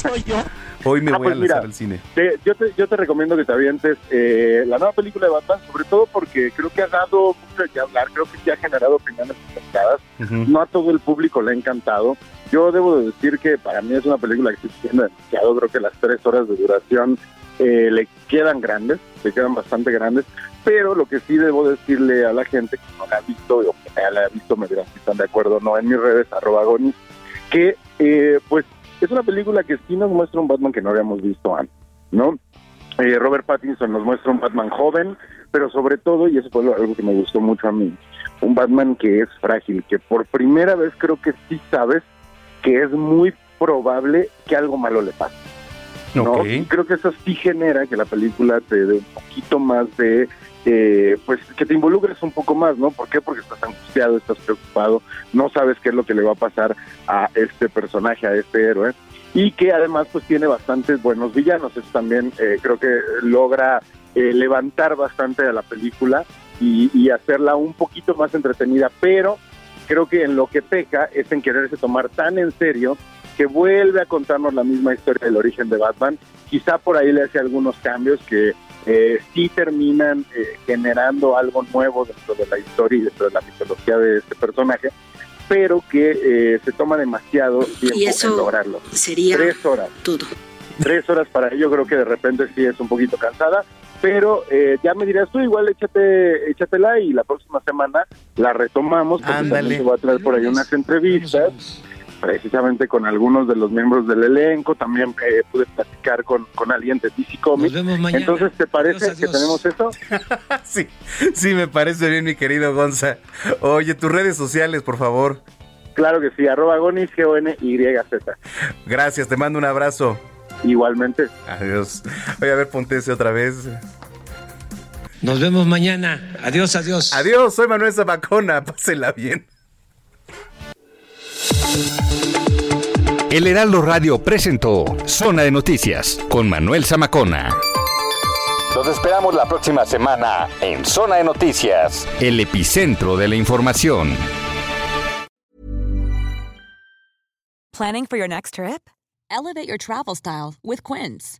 C: Hoy me
V: Ah,
C: voy a lanzar
V: mira,
C: al cine.
V: te- yo, te, yo te recomiendo que te avientes eh, la nueva película de Batman, sobre todo porque creo que ha dado mucho qué hablar, creo que sí ha generado opiniones encontradas. No a todo el público le ha encantado. Yo debo de decir que para mí es una película que se extiende demasiado, creo que las tres horas de duración eh, le quedan grandes, le quedan bastante grandes, pero lo que sí debo decirle a la gente que no la ha visto o que la ha visto, me dirán si están de acuerdo no, en mis redes, arroba Gonis, que eh, pues es una película que sí nos muestra un Batman que no habíamos visto antes, ¿no? Eh, Robert Pattinson nos muestra un Batman joven, pero sobre todo, y eso fue algo que me gustó mucho a mí, un Batman que es frágil, que por primera vez creo que sí sabes que es muy probable que algo malo le pase. ¿no? Y creo que eso sí genera que la película te dé un poquito más de, eh, pues que te involucres un poco más, ¿no? ¿Por qué? Porque estás angustiado, estás preocupado, no sabes qué es lo que le va a pasar a este personaje, a este héroe, y que además pues tiene bastantes buenos villanos, eso también eh, creo que logra eh, levantar bastante a la película y, y hacerla un poquito más entretenida, pero creo que en lo que peca es en quererse tomar tan en serio que vuelve a contarnos la misma historia del origen de Batman. Quizá por ahí le hace algunos cambios que eh, sí terminan eh, generando algo nuevo dentro de la historia y dentro de la mitología de este personaje, pero que eh, se toma demasiado tiempo
W: Y eso
V: en lograrlo.
W: sería
V: Tres horas.
W: todo.
V: Tres horas para ello creo que de repente sí es un poquito cansada, pero eh, ya me dirás tú, igual échate, échatela y la próxima semana la retomamos, porque
C: Ándale.
V: también te voy a traer por ahí unas entrevistas, precisamente con algunos de los miembros del elenco, también eh, pude platicar con, con alguien de DC Comics.
C: mañana.
V: Entonces, ¿te parece
C: Adiós,
V: que tenemos eso?
C: sí, sí, me parece bien, mi querido Gonza. Oye, tus redes sociales, por favor.
V: Claro que sí, arroba gonis, G-O-N-Y-Z.
C: Gracias, te mando un abrazo.
V: Igualmente.
C: Adiós. Voy a ver, ponte ese otra vez.
X: Nos vemos mañana. Adiós, adiós.
C: Adiós, soy Manuel Zamacona. Pásela bien.
B: El Heraldo Radio presentó Zona de Noticias con Manuel Zamacona. Los esperamos la próxima semana en Zona de Noticias, el epicentro de la información.
Y: Planning for your next trip? Elevate your travel style with Quince.